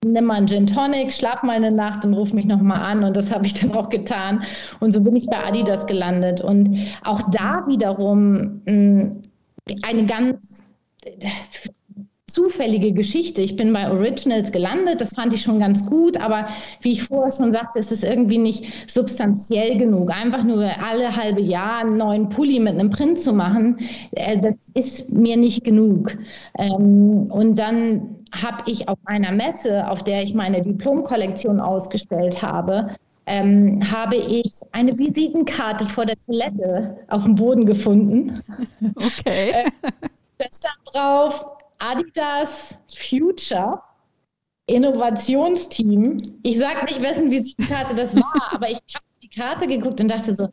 Speaker 2: nimm mal einen Gin Tonic, schlaf mal eine Nacht und ruf mich nochmal an. Und das habe ich dann auch getan. Und so bin ich bei Adidas gelandet. Und auch da wiederum mm, eine ganz zufällige Geschichte. Ich bin bei Originals gelandet, das fand ich schon ganz gut, aber wie ich vorher schon sagte, ist es irgendwie nicht substanziell genug. Einfach nur alle halbe Jahr einen neuen Pulli mit einem Print zu machen, äh, das ist mir nicht genug. Ähm, und dann habe ich auf einer Messe, auf der ich meine Diplomkollektion ausgestellt habe, ähm, habe ich eine Visitenkarte vor der Toilette auf dem Boden gefunden.
Speaker 1: Okay. Äh,
Speaker 2: da stand drauf, Adidas Future Innovationsteam. Ich sage nicht, wessen Visitenkarte das war, aber ich habe die Karte geguckt und dachte so,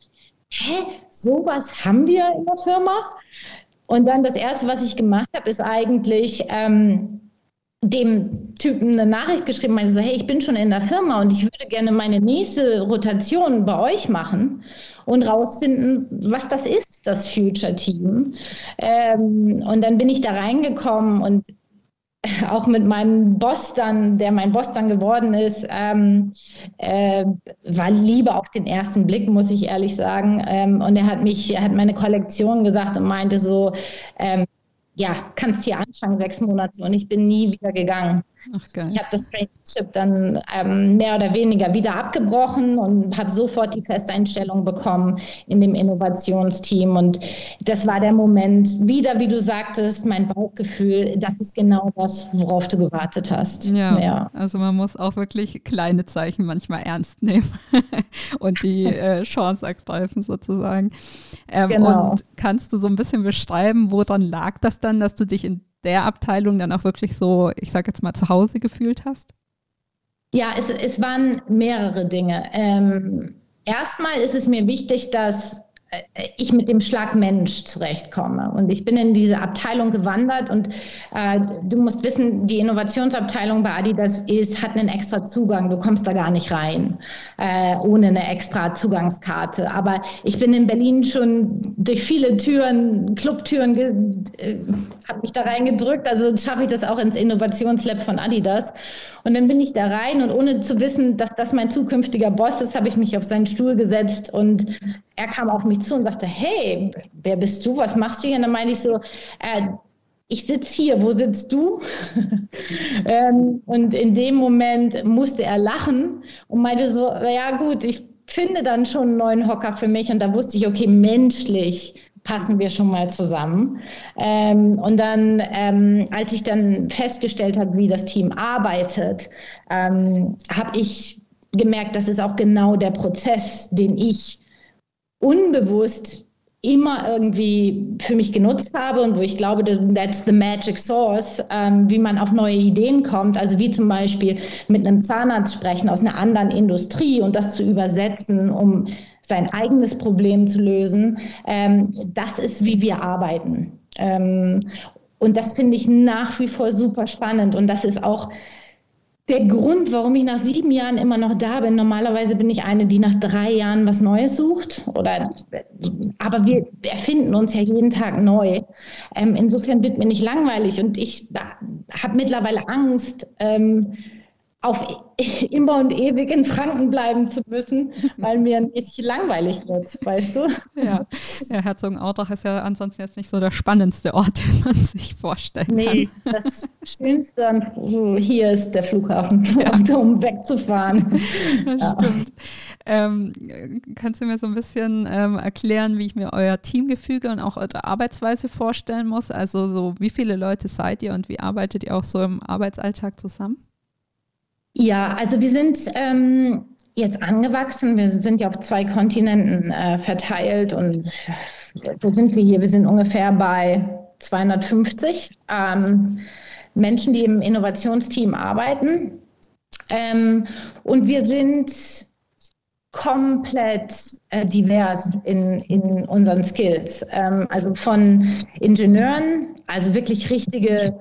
Speaker 2: hä, sowas haben wir in der Firma? Und dann das Erste, was ich gemacht habe, ist eigentlich ähm, dem Typen eine Nachricht geschrieben, meinte so, hey, ich bin schon in der Firma und ich würde gerne meine nächste Rotation bei euch machen und rausfinden, was das ist, das Future Team. Ähm, und dann bin ich da reingekommen und auch mit meinem Boss dann, der mein Boss dann geworden ist, ähm, äh, war Liebe auf den ersten Blick, muss ich ehrlich sagen. Ähm, und er hat mich, er hat meine Kollektion gesagt und meinte so, ähm, ja, kannst hier anfangen, sechs Monate und ich bin nie wieder gegangen. Ach, geil. Ich habe das Traineeship dann ähm, mehr oder weniger wieder abgebrochen und habe sofort die Festeinstellung bekommen in dem Innovationsteam. Und das war der Moment, wieder, wie du sagtest, mein Bauchgefühl, das ist genau das, worauf du gewartet hast.
Speaker 1: Ja, ja. also man muss auch wirklich kleine Zeichen manchmal ernst nehmen und die äh, Chance ergreifen sozusagen. Ähm, genau. Und kannst du so ein bisschen beschreiben, woran lag das dann, dass du dich in der Abteilung dann auch wirklich so, ich sage jetzt mal, zu Hause gefühlt hast?
Speaker 2: Ja, es, es waren mehrere Dinge. Ähm, erstmal ist es mir wichtig, dass ich mit dem Schlag Mensch zurechtkomme. Und ich bin in diese Abteilung gewandert und äh, du musst wissen, die Innovationsabteilung bei Adidas ist, hat einen extra Zugang. Du kommst da gar nicht rein äh, ohne eine extra Zugangskarte. Aber ich bin in Berlin schon durch viele Türen, Clubtüren, äh, habe mich da reingedrückt. Also schaffe ich das auch ins Innovationslab von Adidas. Und dann bin ich da rein und ohne zu wissen, dass das mein zukünftiger Boss ist, habe ich mich auf seinen Stuhl gesetzt und er kam auf mich zu und sagte, hey, wer bist du? Was machst du hier? Und dann meine ich so, äh, ich sitze hier, wo sitzt du? ähm, und in dem Moment musste er lachen und meinte so, ja gut, ich finde dann schon einen neuen Hocker für mich. Und da wusste ich, okay, menschlich passen wir schon mal zusammen. Ähm, und dann, ähm, als ich dann festgestellt habe, wie das Team arbeitet, ähm, habe ich gemerkt, das ist auch genau der Prozess, den ich unbewusst immer irgendwie für mich genutzt habe und wo ich glaube, that's the magic source, ähm, wie man auf neue Ideen kommt. Also wie zum Beispiel mit einem Zahnarzt sprechen aus einer anderen Industrie und das zu übersetzen, um sein eigenes Problem zu lösen. Ähm, das ist, wie wir arbeiten. Ähm, und das finde ich nach wie vor super spannend. Und das ist auch der Grund, warum ich nach sieben Jahren immer noch da bin. Normalerweise bin ich eine, die nach drei Jahren was Neues sucht. Oder, aber wir erfinden uns ja jeden Tag neu. Ähm, insofern wird mir nicht langweilig. Und ich habe mittlerweile Angst, ähm, auf immer und ewig in Franken bleiben zu müssen, weil mir nicht langweilig wird, weißt du?
Speaker 1: Ja, ja Herzogenaurach ist ja ansonsten jetzt nicht so der spannendste Ort, den man sich vorstellen nee, kann.
Speaker 2: Das Schönste hier ist der Flughafen, ja. um wegzufahren.
Speaker 1: Das ja. stimmt. Ähm, kannst du mir so ein bisschen ähm, erklären, wie ich mir euer Teamgefüge und auch eure Arbeitsweise vorstellen muss? Also so, wie viele Leute seid ihr und wie arbeitet ihr auch so im Arbeitsalltag zusammen?
Speaker 2: Ja, also wir sind ähm, jetzt angewachsen. Wir sind ja auf zwei Kontinenten äh, verteilt und wo sind wir hier? Wir sind ungefähr bei 250 ähm, Menschen, die im Innovationsteam arbeiten. Ähm, und wir sind komplett äh, divers in, in unseren Skills. Ähm, also von Ingenieuren, also wirklich richtige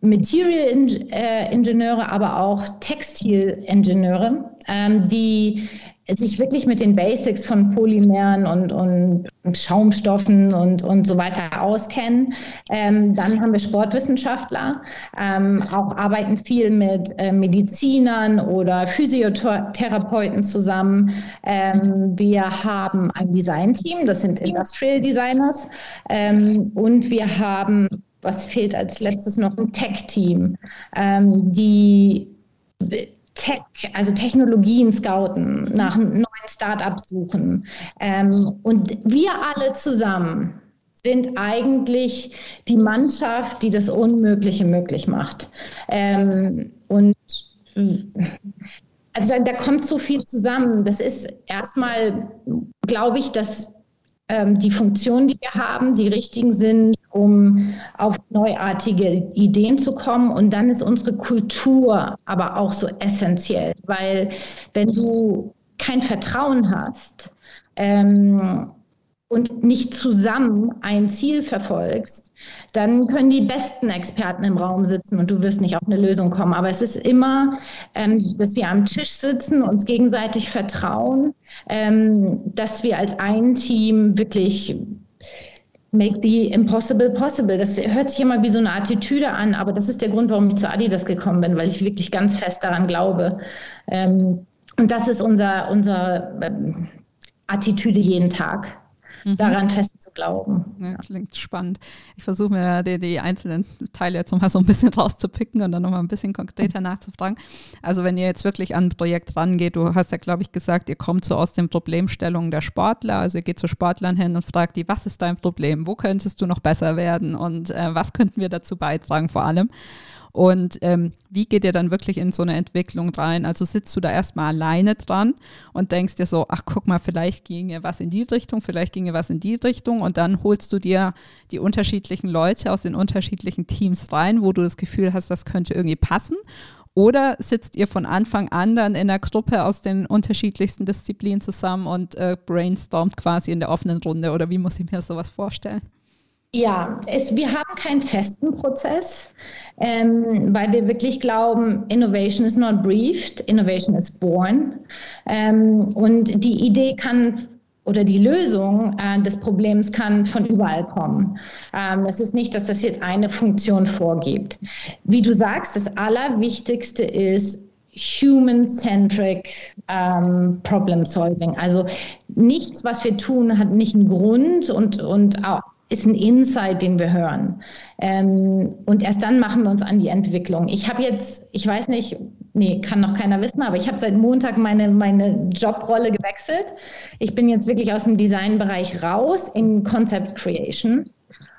Speaker 2: Material-Ingenieure, aber auch Textilingenieure, ähm, die sich wirklich mit den Basics von Polymeren und, und Schaumstoffen und, und so weiter auskennen. Ähm, dann haben wir Sportwissenschaftler, ähm, auch arbeiten viel mit äh, Medizinern oder Physiotherapeuten zusammen. Ähm, wir haben ein Designteam, das sind Industrial Designers. Ähm, und wir haben, was fehlt als letztes noch, ein Tech-Team, ähm, die Tech, also Technologien scouten, nach neuen Startups suchen. Ähm, und wir alle zusammen sind eigentlich die Mannschaft, die das Unmögliche möglich macht. Ähm, und also da, da, kommt so viel zusammen. Das ist erstmal, glaube ich, dass ähm, die Funktionen, die wir haben, die richtigen sind, um auf neuartige Ideen zu kommen. Und dann ist unsere Kultur aber auch so essentiell, weil wenn du kein Vertrauen hast, ähm, und nicht zusammen ein Ziel verfolgst, dann können die besten Experten im Raum sitzen und du wirst nicht auf eine Lösung kommen. Aber es ist immer, ähm, dass wir am Tisch sitzen, uns gegenseitig vertrauen, ähm, dass wir als ein Team wirklich Make the impossible possible. Das hört sich immer wie so eine Attitüde an, aber das ist der Grund, warum ich zu Adidas gekommen bin, weil ich wirklich ganz fest daran glaube. Ähm, und das ist unser, unser ähm, Attitüde jeden Tag mhm. daran fest zu glauben.
Speaker 1: Ja, klingt spannend. Ich versuche mir die, die, einzelnen Teile jetzt nochmal so ein bisschen rauszupicken und dann nochmal ein bisschen konkreter nachzufragen. Also wenn ihr jetzt wirklich an ein Projekt rangeht, du hast ja, glaube ich, gesagt, ihr kommt so aus den Problemstellungen der Sportler, also ihr geht zu Sportlern hin und fragt die, was ist dein Problem? Wo könntest du noch besser werden? Und äh, was könnten wir dazu beitragen vor allem? Und ähm, wie geht ihr dann wirklich in so eine Entwicklung rein? Also sitzt du da erstmal alleine dran und denkst dir so, ach guck mal, vielleicht ginge was in die Richtung, vielleicht ginge was in die Richtung und dann holst du dir die unterschiedlichen Leute aus den unterschiedlichen Teams rein, wo du das Gefühl hast, das könnte irgendwie passen. Oder sitzt ihr von Anfang an dann in einer Gruppe aus den unterschiedlichsten Disziplinen zusammen und äh, brainstormt quasi in der offenen Runde? Oder wie muss ich mir sowas vorstellen?
Speaker 2: Ja, es, wir haben keinen festen Prozess, ähm, weil wir wirklich glauben, Innovation is not briefed, Innovation is born. Ähm, und die Idee kann oder die Lösung äh, des Problems kann von überall kommen. Ähm, es ist nicht, dass das jetzt eine Funktion vorgibt. Wie du sagst, das Allerwichtigste ist, human-centric ähm, Problem Solving. Also nichts, was wir tun, hat nicht einen Grund und, und auch ist ein Insight, den wir hören. Ähm, und erst dann machen wir uns an die Entwicklung. Ich habe jetzt, ich weiß nicht, nee, kann noch keiner wissen, aber ich habe seit Montag meine, meine Jobrolle gewechselt. Ich bin jetzt wirklich aus dem Designbereich raus in Concept Creation.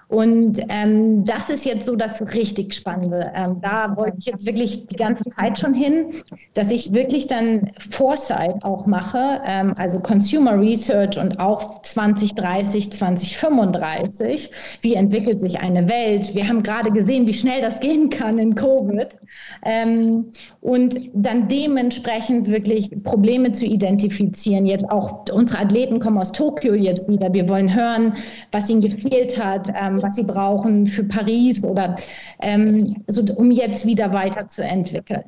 Speaker 2: Und ähm, das ist jetzt so das richtig Spannende. Ähm, da wollte ich jetzt wirklich die ganze Zeit schon hin, dass ich wirklich dann Foresight auch mache, ähm, also Consumer Research und auch 2030, 2035. Wie entwickelt sich eine Welt? Wir haben gerade gesehen, wie schnell das gehen kann in Covid. Ähm, und dann dementsprechend wirklich Probleme zu identifizieren. Jetzt auch unsere Athleten kommen aus Tokio jetzt wieder. Wir wollen hören, was ihnen gefehlt hat, was sie brauchen für Paris oder ähm, so, um jetzt wieder weiterzuentwickeln.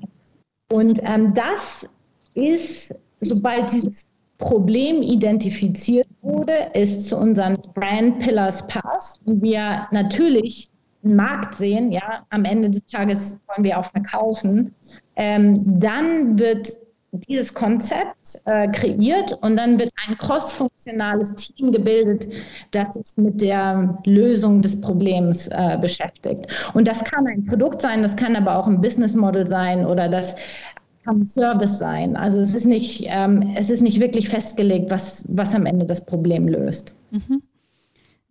Speaker 2: Und ähm, das ist, sobald dieses Problem identifiziert wurde, ist zu unseren Brand Pillars passt und wir natürlich einen Markt sehen, ja, am Ende des Tages wollen wir auch verkaufen, ähm, dann wird dieses Konzept äh, kreiert und dann wird ein crossfunktionales Team gebildet, das sich mit der Lösung des Problems äh, beschäftigt. Und das kann ein Produkt sein, das kann aber auch ein Business Model sein oder das kann ein Service sein. Also es ist nicht, ähm, es ist nicht wirklich festgelegt, was, was am Ende das Problem löst. Mhm.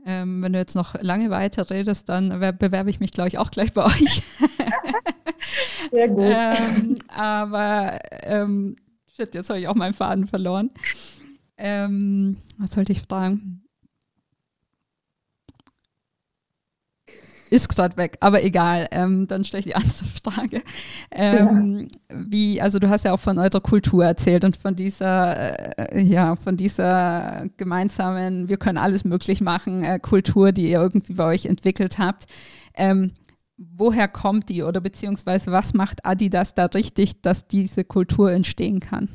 Speaker 1: Ähm, wenn du jetzt noch lange weiter redest, dann bewerbe ich mich, glaube ich, auch gleich bei euch. Sehr gut. ähm, aber ähm, shit, jetzt habe ich auch meinen Faden verloren. Ähm, was sollte ich fragen? Ist gerade weg, aber egal. Ähm, dann stelle ich die andere Frage. Ähm, ja. Wie, also du hast ja auch von eurer Kultur erzählt und von dieser, äh, ja, von dieser gemeinsamen, wir können alles möglich machen, äh, Kultur, die ihr irgendwie bei euch entwickelt habt. Ähm, woher kommt die oder beziehungsweise was macht Adidas da richtig, dass diese Kultur entstehen kann?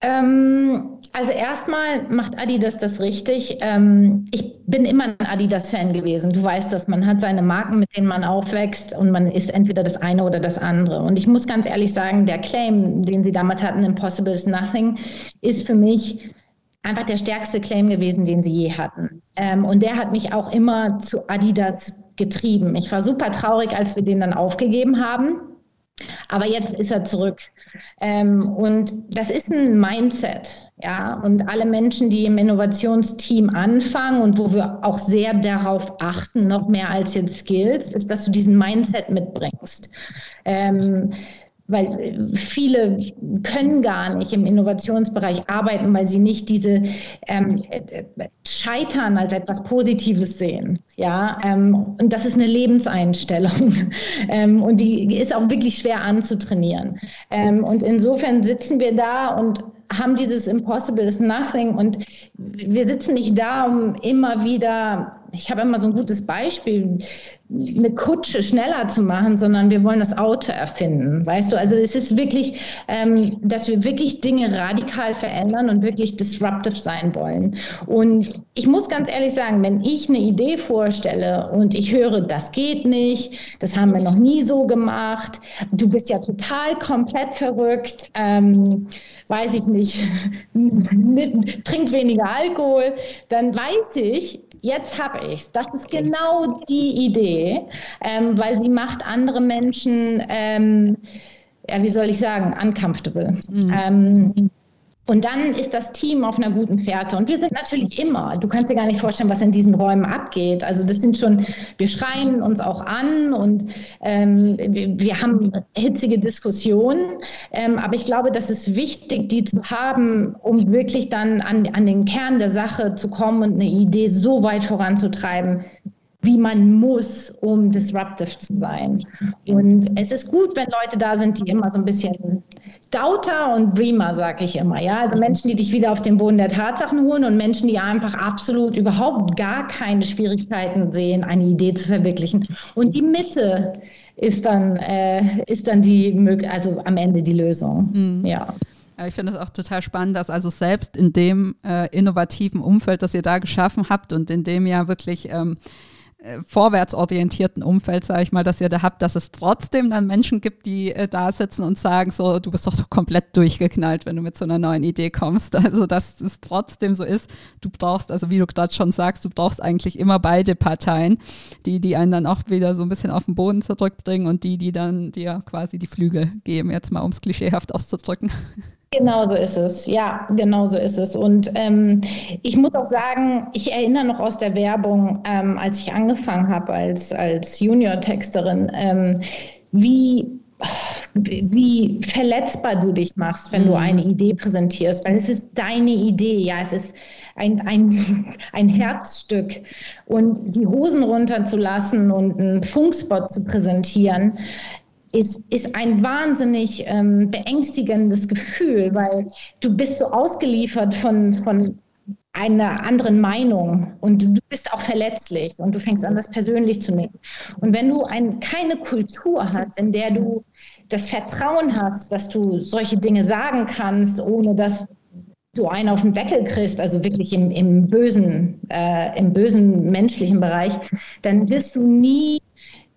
Speaker 2: Ähm, also erstmal macht Adidas das richtig. Ähm, ich bin immer ein Adidas-Fan gewesen. Du weißt das, man hat seine Marken, mit denen man aufwächst und man ist entweder das eine oder das andere. Und ich muss ganz ehrlich sagen, der Claim, den sie damals hatten, Impossible is Nothing, ist für mich einfach der stärkste Claim gewesen, den sie je hatten. Ähm, und der hat mich auch immer zu Adidas getrieben. Ich war super traurig, als wir den dann aufgegeben haben. Aber jetzt ist er zurück. Ähm, und das ist ein Mindset. Ja, und alle Menschen, die im Innovationsteam anfangen und wo wir auch sehr darauf achten, noch mehr als jetzt Skills, ist, dass du diesen Mindset mitbringst. Ähm, weil viele können gar nicht im Innovationsbereich arbeiten, weil sie nicht diese ähm, Scheitern als etwas Positives sehen. Ja, ähm, und das ist eine Lebenseinstellung ähm, und die ist auch wirklich schwer anzutrainieren. Ähm, und insofern sitzen wir da und haben dieses Impossible is Nothing und wir sitzen nicht da, um immer wieder, ich habe immer so ein gutes Beispiel, eine Kutsche schneller zu machen, sondern wir wollen das Auto erfinden. Weißt du, also es ist wirklich, ähm, dass wir wirklich Dinge radikal verändern und wirklich disruptive sein wollen. Und ich muss ganz ehrlich sagen, wenn ich eine Idee vorstelle und ich höre, das geht nicht, das haben wir noch nie so gemacht, du bist ja total komplett verrückt, ähm, weiß ich nicht, trink weniger Alkohol, dann weiß ich, jetzt habe ich es. Das ist genau die Idee, ähm, weil sie macht andere Menschen, ähm, ja, wie soll ich sagen, uncomfortable. Mhm. Ähm, und dann ist das Team auf einer guten Fährte. Und wir sind natürlich immer, du kannst dir gar nicht vorstellen, was in diesen Räumen abgeht. Also das sind schon, wir schreien uns auch an und ähm, wir, wir, haben hitzige Diskussionen. Ähm, aber ich glaube, das ist wichtig, die zu haben, um wirklich dann an, an den Kern der Sache zu kommen und eine Idee so weit voranzutreiben, wie man muss, um disruptive zu sein. Und es ist gut, wenn Leute da sind, die immer so ein bisschen Doubter und Dreamer, sage ich immer. Ja, also Menschen, die dich wieder auf den Boden der Tatsachen holen und Menschen, die einfach absolut überhaupt gar keine Schwierigkeiten sehen, eine Idee zu verwirklichen. Und die Mitte ist dann, äh, ist dann die, also am Ende die Lösung. Mhm. Ja.
Speaker 1: Ja, ich finde es auch total spannend, dass also selbst in dem äh, innovativen Umfeld, das ihr da geschaffen habt und in dem ja wirklich ähm, äh, vorwärtsorientierten Umfeld, sage ich mal, dass ihr da habt, dass es trotzdem dann Menschen gibt, die äh, da sitzen und sagen, so, du bist doch komplett durchgeknallt, wenn du mit so einer neuen Idee kommst. Also, dass es trotzdem so ist, du brauchst, also wie du gerade schon sagst, du brauchst eigentlich immer beide Parteien, die, die einen dann auch wieder so ein bisschen auf den Boden zurückbringen und die, die dann dir quasi die Flügel geben, jetzt mal um es klischeehaft auszudrücken.
Speaker 2: Genau so ist es, ja, genau so ist es. Und ähm, ich muss auch sagen, ich erinnere noch aus der Werbung, ähm, als ich angefangen habe als, als Junior-Texterin, ähm, wie wie verletzbar du dich machst, wenn du mhm. eine Idee präsentierst, weil es ist deine Idee, ja, es ist ein, ein, ein Herzstück. Und die Hosen runterzulassen und einen Funkspot zu präsentieren, ist, ist ein wahnsinnig ähm, beängstigendes Gefühl, weil du bist so ausgeliefert von, von einer anderen Meinung und du bist auch verletzlich und du fängst an, das persönlich zu nehmen. Und wenn du ein, keine Kultur hast, in der du das Vertrauen hast, dass du solche Dinge sagen kannst, ohne dass du einen auf den Deckel kriegst, also wirklich im, im bösen, äh, im bösen menschlichen Bereich, dann wirst du nie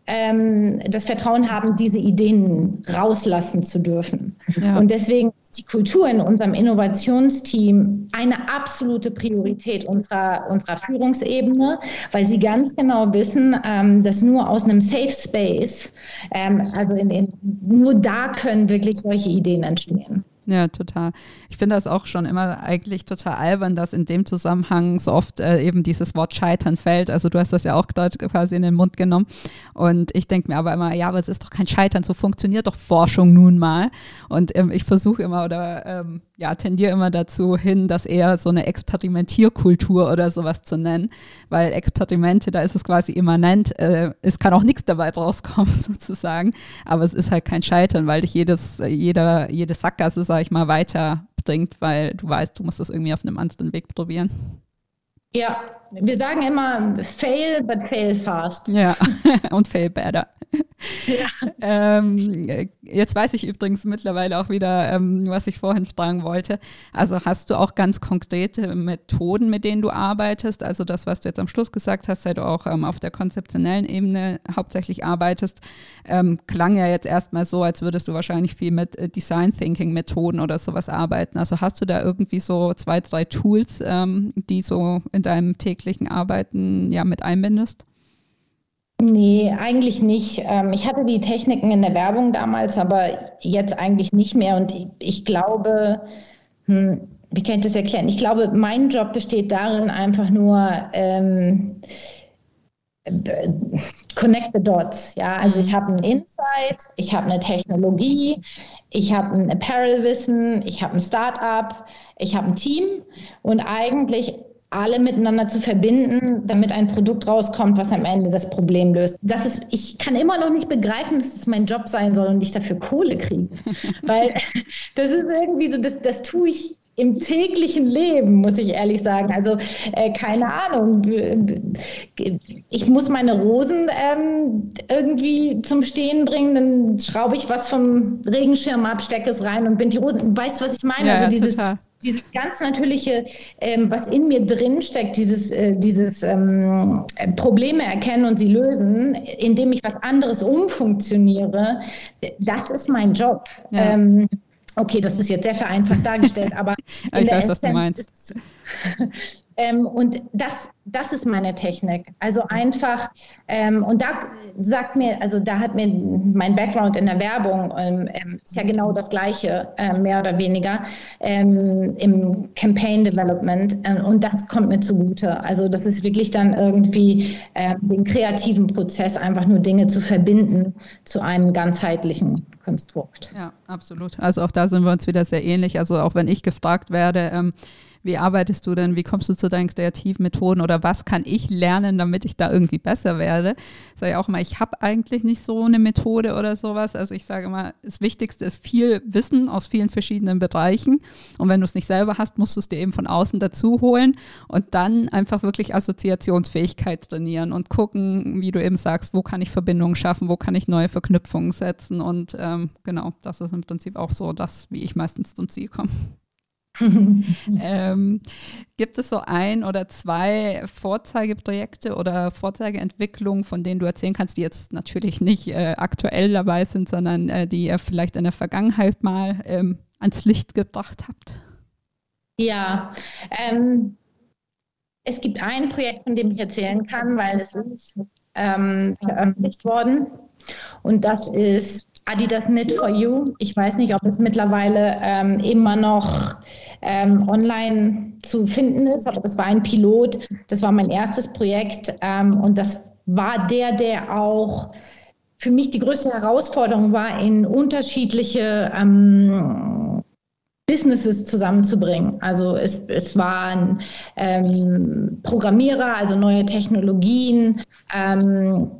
Speaker 2: ähm, das Vertrauen haben, diese Ideen rauslassen zu dürfen. Ja. Und deswegen ist die Kultur in unserem Innovationsteam eine absolute Priorität unserer, unserer Führungsebene, weil sie ganz genau wissen, ähm, dass nur aus einem Safe Space, ähm, also in, in, nur da können wirklich solche Ideen entstehen.
Speaker 1: Ja, total. Ich finde das auch schon immer eigentlich total albern, dass in dem Zusammenhang so oft äh, eben dieses Wort Scheitern fällt. Also du hast das ja auch quasi in den Mund genommen. Und ich denke mir aber immer, ja, aber es ist doch kein Scheitern, so funktioniert doch Forschung nun mal. Und ähm, ich versuche immer oder ähm, ja, tendiere immer dazu hin, das eher so eine Experimentierkultur oder sowas zu nennen, weil Experimente, da ist es quasi immanent. Äh, es kann auch nichts dabei rauskommen sozusagen, aber es ist halt kein Scheitern, weil dich jedes, jeder, jede Sackgasse, sag ich mal, weiterbringt, weil du weißt, du musst das irgendwie auf einem anderen Weg probieren.
Speaker 2: Ja, wir sagen immer fail, but fail fast.
Speaker 1: Ja, und fail better. Ähm, jetzt weiß ich übrigens mittlerweile auch wieder, ähm, was ich vorhin fragen wollte. Also hast du auch ganz konkrete Methoden, mit denen du arbeitest? Also das, was du jetzt am Schluss gesagt hast, seit du auch ähm, auf der konzeptionellen Ebene hauptsächlich arbeitest, ähm, klang ja jetzt erstmal so, als würdest du wahrscheinlich viel mit äh, Design Thinking Methoden oder sowas arbeiten. Also hast du da irgendwie so zwei, drei Tools, ähm, die so in deinem täglichen Arbeiten ja mit einbindest?
Speaker 2: Nee, eigentlich nicht. Ähm, ich hatte die Techniken in der Werbung damals, aber jetzt eigentlich nicht mehr. Und ich glaube, hm, wie kann ich das erklären? Ich glaube, mein Job besteht darin, einfach nur ähm, connect the dots. Ja, also ich mhm. habe einen Insight, ich habe eine Technologie, ich habe ein Apparel-Wissen, ich habe ein Startup, ich habe ein Team und eigentlich alle miteinander zu verbinden, damit ein Produkt rauskommt, was am Ende das Problem löst. Das ist, ich kann immer noch nicht begreifen, dass es mein Job sein soll und ich dafür Kohle kriege. Weil das ist irgendwie so, das, das tue ich im täglichen Leben, muss ich ehrlich sagen. Also äh, keine Ahnung. Ich muss meine Rosen ähm, irgendwie zum Stehen bringen, dann schraube ich was vom Regenschirm ab, stecke es rein und bin die Rosen. Weißt du, was ich meine?
Speaker 1: Ja, also dieses, total
Speaker 2: dieses ganz natürliche, ähm, was in mir drin steckt, dieses, äh, dieses ähm, Probleme erkennen und sie lösen, indem ich was anderes umfunktioniere, das ist mein Job. Ja. Ähm, okay, das ist jetzt sehr vereinfacht dargestellt, aber
Speaker 1: ich weiß, was du meinst.
Speaker 2: Ist, ähm, und das, das ist meine Technik. Also einfach, ähm, und da sagt mir, also da hat mir mein Background in der Werbung, ähm, ähm ist ja genau das Gleiche, äh, mehr oder weniger, ähm, im Campaign Development. Äh, und das kommt mir zugute. Also das ist wirklich dann irgendwie äh, den kreativen Prozess, einfach nur Dinge zu verbinden zu einem ganzheitlichen Konstrukt.
Speaker 1: Ja, absolut. Also auch da sind wir uns wieder sehr ähnlich. Also auch wenn ich gefragt werde, ähm, wie arbeitest du denn? Wie kommst du zu deinen kreativen Methoden? Oder was kann ich lernen, damit ich da irgendwie besser werde? Sage ich auch immer, ich habe eigentlich nicht so eine Methode oder sowas. Also ich sage immer, das Wichtigste ist viel Wissen aus vielen verschiedenen Bereichen. Und wenn du es nicht selber hast, musst du es dir eben von außen dazu holen und dann einfach wirklich Assoziationsfähigkeit trainieren und gucken, wie du eben sagst, wo kann ich Verbindungen schaffen, wo kann ich neue Verknüpfungen setzen. Und ähm, genau, das ist im Prinzip auch so das, wie ich meistens zum Ziel komme. ähm, gibt es so ein oder zwei Vorzeigeprojekte oder Vorzeigeentwicklungen, von denen du erzählen kannst, die jetzt natürlich nicht äh, aktuell dabei sind, sondern äh, die ihr vielleicht in der Vergangenheit mal ähm, ans Licht gebracht habt?
Speaker 2: Ja, ähm, es gibt ein Projekt, von dem ich erzählen kann, weil es ist ähm, veröffentlicht worden. Und das ist Adidas Knit for You. Ich weiß nicht, ob es mittlerweile ähm, immer noch ähm, online zu finden ist, aber das war ein Pilot. Das war mein erstes Projekt ähm, und das war der, der auch für mich die größte Herausforderung war, in unterschiedliche ähm, Businesses zusammenzubringen. Also es, es waren ähm, Programmierer, also neue Technologien, ähm,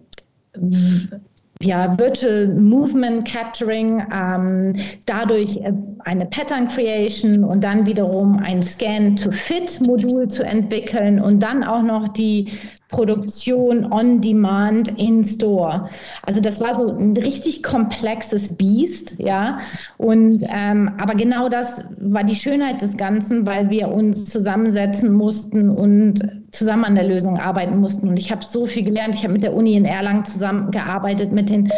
Speaker 2: ja, Virtual Movement Capturing, ähm, dadurch äh, eine Pattern Creation und dann wiederum ein Scan-to-Fit-Modul zu entwickeln und dann auch noch die Produktion on demand in store. Also das war so ein richtig komplexes Biest, ja. Und ähm, aber genau das war die Schönheit des Ganzen, weil wir uns zusammensetzen mussten und zusammen an der Lösung arbeiten mussten. Und ich habe so viel gelernt. Ich habe mit der Uni in Erlangen zusammengearbeitet, mit den,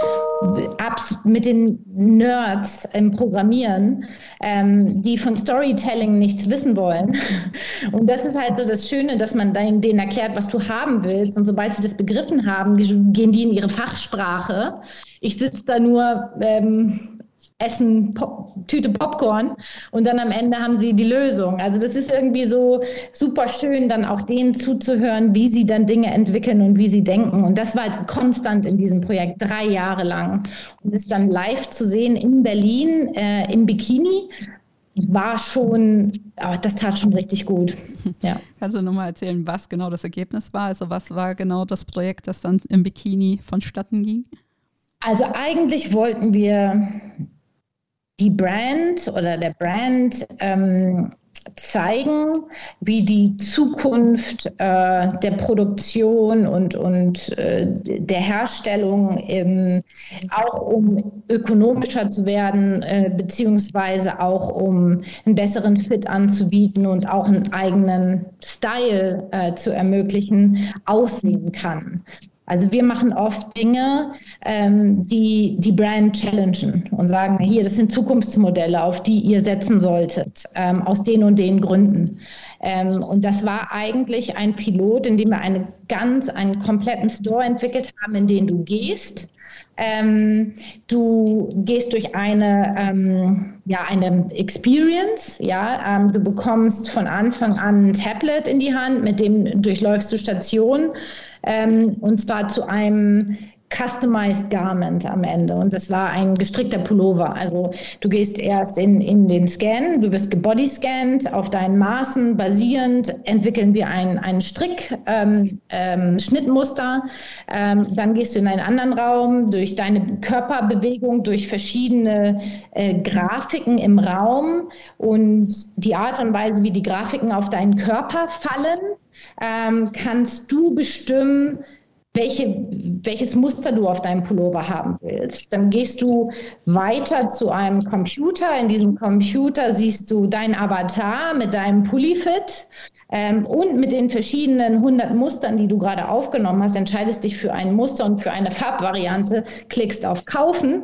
Speaker 2: mit den Nerds im Programmieren, ähm, die von Storytelling nichts wissen wollen. Und das ist halt so das Schöne, dass man denen erklärt, was du haben willst. Und sobald sie das begriffen haben, gehen die in ihre Fachsprache. Ich sitze da nur ähm, essen Pop Tüte Popcorn und dann am Ende haben sie die Lösung. Also das ist irgendwie so super schön, dann auch denen zuzuhören, wie sie dann Dinge entwickeln und wie sie denken. Und das war konstant in diesem Projekt, drei Jahre lang. Und es dann live zu sehen in Berlin äh, im Bikini, war schon, oh, das tat schon richtig gut. Ja.
Speaker 1: Kannst du nochmal erzählen, was genau das Ergebnis war? Also was war genau das Projekt, das dann im Bikini vonstatten ging?
Speaker 2: Also eigentlich wollten wir die Brand oder der Brand ähm, zeigen, wie die Zukunft äh, der Produktion und, und äh, der Herstellung im, auch um ökonomischer zu werden, äh, beziehungsweise auch um einen besseren Fit anzubieten und auch einen eigenen Style äh, zu ermöglichen, aussehen kann. Also wir machen oft Dinge, ähm, die die Brand challengen und sagen, hier, das sind Zukunftsmodelle, auf die ihr setzen solltet, ähm, aus den und den Gründen. Ähm, und das war eigentlich ein Pilot, in dem wir eine ganz, einen kompletten Store entwickelt haben, in den du gehst. Ähm, du gehst durch eine, ähm, ja, eine Experience, ja, ähm, du bekommst von Anfang an ein Tablet in die Hand, mit dem durchläufst du Stationen ähm, und zwar zu einem Customized Garment am Ende. Und das war ein gestrickter Pullover. Also du gehst erst in, in den Scan, du wirst gebodyscanned, auf deinen Maßen basierend entwickeln wir ein, einen Strick, ähm, ähm. Ähm, dann gehst du in einen anderen Raum durch deine Körperbewegung, durch verschiedene äh, Grafiken im Raum und die Art und Weise, wie die Grafiken auf deinen Körper fallen, ähm, kannst du bestimmen, welche, welches Muster du auf deinem Pullover haben willst. Dann gehst du weiter zu einem Computer. In diesem Computer siehst du deinen Avatar mit deinem Pulli-Fit ähm, und mit den verschiedenen 100 Mustern, die du gerade aufgenommen hast, entscheidest dich für ein Muster und für eine Farbvariante, klickst auf Kaufen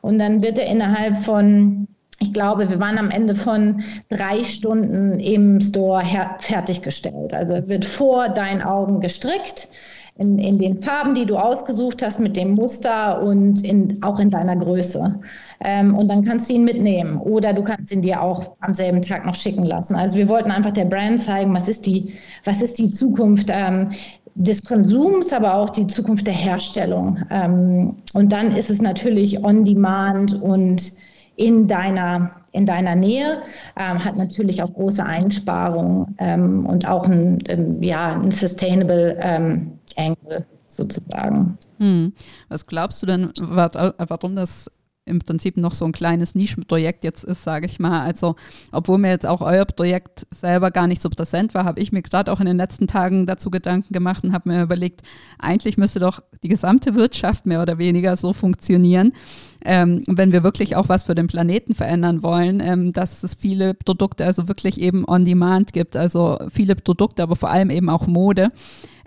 Speaker 2: und dann wird er innerhalb von ich glaube, wir waren am Ende von drei Stunden im Store fertiggestellt. Also wird vor deinen Augen gestrickt. In, in, den Farben, die du ausgesucht hast, mit dem Muster und in, auch in deiner Größe. Ähm, und dann kannst du ihn mitnehmen oder du kannst ihn dir auch am selben Tag noch schicken lassen. Also wir wollten einfach der Brand zeigen, was ist die, was ist die Zukunft ähm, des Konsums, aber auch die Zukunft der Herstellung. Ähm, und dann ist es natürlich on demand und in deiner, in deiner Nähe, ähm, hat natürlich auch große Einsparungen ähm, und auch ein, ähm, ja, ein sustainable ähm, Angle sozusagen.
Speaker 1: Hm. Was glaubst du denn, warum das im Prinzip noch so ein kleines Nischenprojekt jetzt ist, sage ich mal. Also, obwohl mir jetzt auch euer Projekt selber gar nicht so präsent war, habe ich mir gerade auch in den letzten Tagen dazu Gedanken gemacht und habe mir überlegt, eigentlich müsste doch die gesamte Wirtschaft mehr oder weniger so funktionieren, ähm, wenn wir wirklich auch was für den Planeten verändern wollen, ähm, dass es viele Produkte also wirklich eben on demand gibt, also viele Produkte, aber vor allem eben auch Mode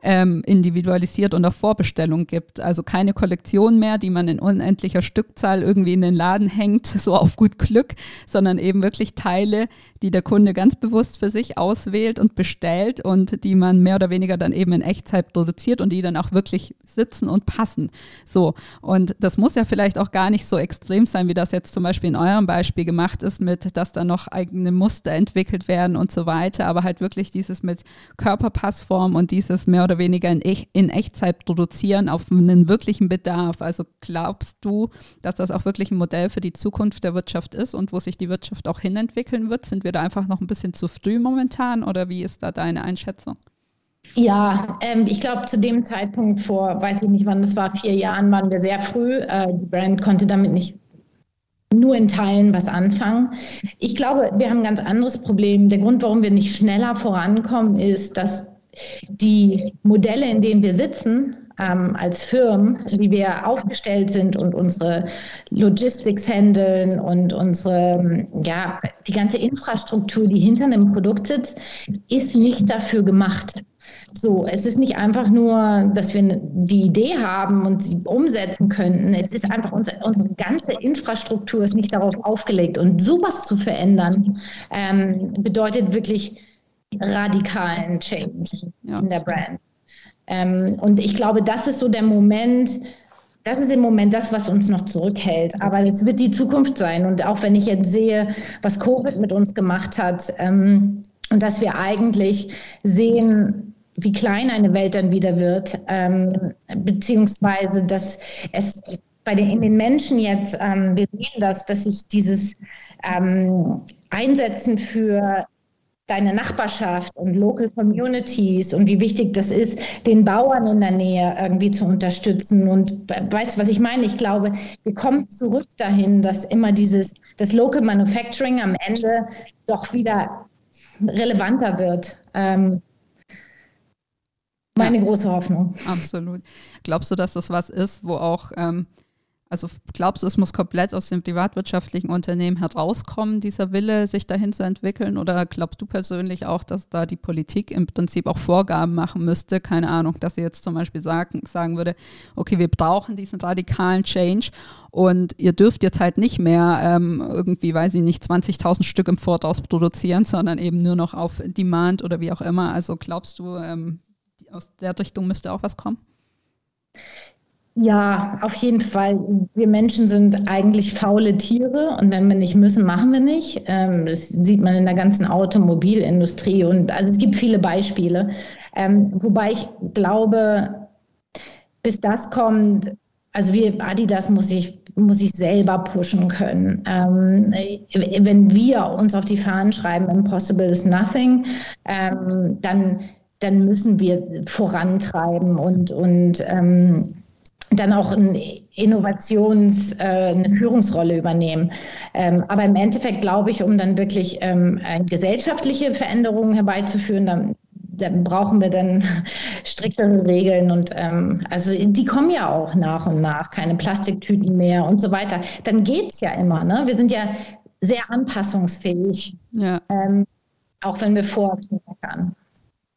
Speaker 1: ähm, individualisiert und auf Vorbestellung gibt. Also keine Kollektion mehr, die man in unendlicher Stückzahl irgendwie in den Laden hängt, so auf gut Glück, sondern eben wirklich Teile, die der Kunde ganz bewusst für sich auswählt und bestellt und die man mehr oder weniger dann eben in Echtzeit produziert und die dann auch wirklich sitzen und passen. So. Und das muss ja vielleicht auch gar nicht so extrem sein, wie das jetzt zum Beispiel in eurem Beispiel gemacht ist, mit, dass da noch eigene Muster entwickelt werden und so weiter, aber halt wirklich dieses mit Körperpassform und dieses mehr oder weniger in, in Echtzeit produzieren auf einen wirklichen Bedarf. Also glaubst du, dass das auch wirklich ein Modell für die Zukunft der Wirtschaft ist und wo sich die Wirtschaft auch hinentwickeln wird? Sind wir da einfach noch ein bisschen zu früh momentan oder wie ist da deine Einschätzung?
Speaker 2: Ja, ähm, ich glaube, zu dem Zeitpunkt vor, weiß ich nicht wann, das war vier Jahren, waren wir sehr früh. Äh, die Brand konnte damit nicht nur in Teilen was anfangen. Ich glaube, wir haben ein ganz anderes Problem. Der Grund, warum wir nicht schneller vorankommen, ist, dass die Modelle, in denen wir sitzen, ähm, als Firmen, wie wir aufgestellt sind und unsere Logistics handeln und unsere, ja, die ganze Infrastruktur, die hinter einem Produkt sitzt, ist nicht dafür gemacht. So, es ist nicht einfach nur, dass wir die Idee haben und sie umsetzen könnten. Es ist einfach unsere, unsere ganze Infrastruktur ist nicht darauf aufgelegt. Und sowas zu verändern, ähm, bedeutet wirklich radikalen Change ja. in der Brand. Ähm, und ich glaube, das ist so der Moment, das ist im Moment das, was uns noch zurückhält. Aber es wird die Zukunft sein. Und auch wenn ich jetzt sehe, was Covid mit uns gemacht hat ähm, und dass wir eigentlich sehen, wie klein eine Welt dann wieder wird, ähm, beziehungsweise dass es bei den, in den Menschen jetzt, ähm, wir sehen das, dass sich dieses ähm, Einsetzen für deine Nachbarschaft und Local Communities und wie wichtig das ist, den Bauern in der Nähe irgendwie zu unterstützen. Und weißt du, was ich meine? Ich glaube, wir kommen zurück dahin, dass immer dieses, das Local Manufacturing am Ende doch wieder relevanter wird. Ähm, meine ja. große Hoffnung.
Speaker 1: Absolut. Glaubst du, dass das was ist, wo auch ähm, also glaubst du, es muss komplett aus dem privatwirtschaftlichen Unternehmen herauskommen, dieser Wille, sich dahin zu entwickeln? Oder glaubst du persönlich auch, dass da die Politik im Prinzip auch Vorgaben machen müsste? Keine Ahnung, dass sie jetzt zum Beispiel sagen, sagen würde, okay, wir brauchen diesen radikalen Change und ihr dürft jetzt halt nicht mehr ähm, irgendwie, weiß ich nicht, 20.000 Stück im Voraus produzieren, sondern eben nur noch auf Demand oder wie auch immer. Also glaubst du, ähm, aus der Richtung müsste auch was kommen?
Speaker 2: Ja, auf jeden Fall. Wir Menschen sind eigentlich faule Tiere und wenn wir nicht müssen, machen wir nicht. Ähm, das sieht man in der ganzen Automobilindustrie und also es gibt viele Beispiele. Ähm, wobei ich glaube, bis das kommt, also wir Adidas muss ich muss ich selber pushen können. Ähm, wenn wir uns auf die Fahnen schreiben, impossible is nothing, ähm, dann dann müssen wir vorantreiben und und ähm, dann auch ein Innovations-, äh, eine Führungsrolle übernehmen. Ähm, aber im Endeffekt glaube ich, um dann wirklich ähm, gesellschaftliche Veränderungen herbeizuführen, dann, dann brauchen wir dann striktere Regeln und ähm, also die kommen ja auch nach und nach, keine Plastiktüten mehr und so weiter. Dann geht es ja immer. Ne? Wir sind ja sehr anpassungsfähig, ja. Auch wenn wir vorher meckern.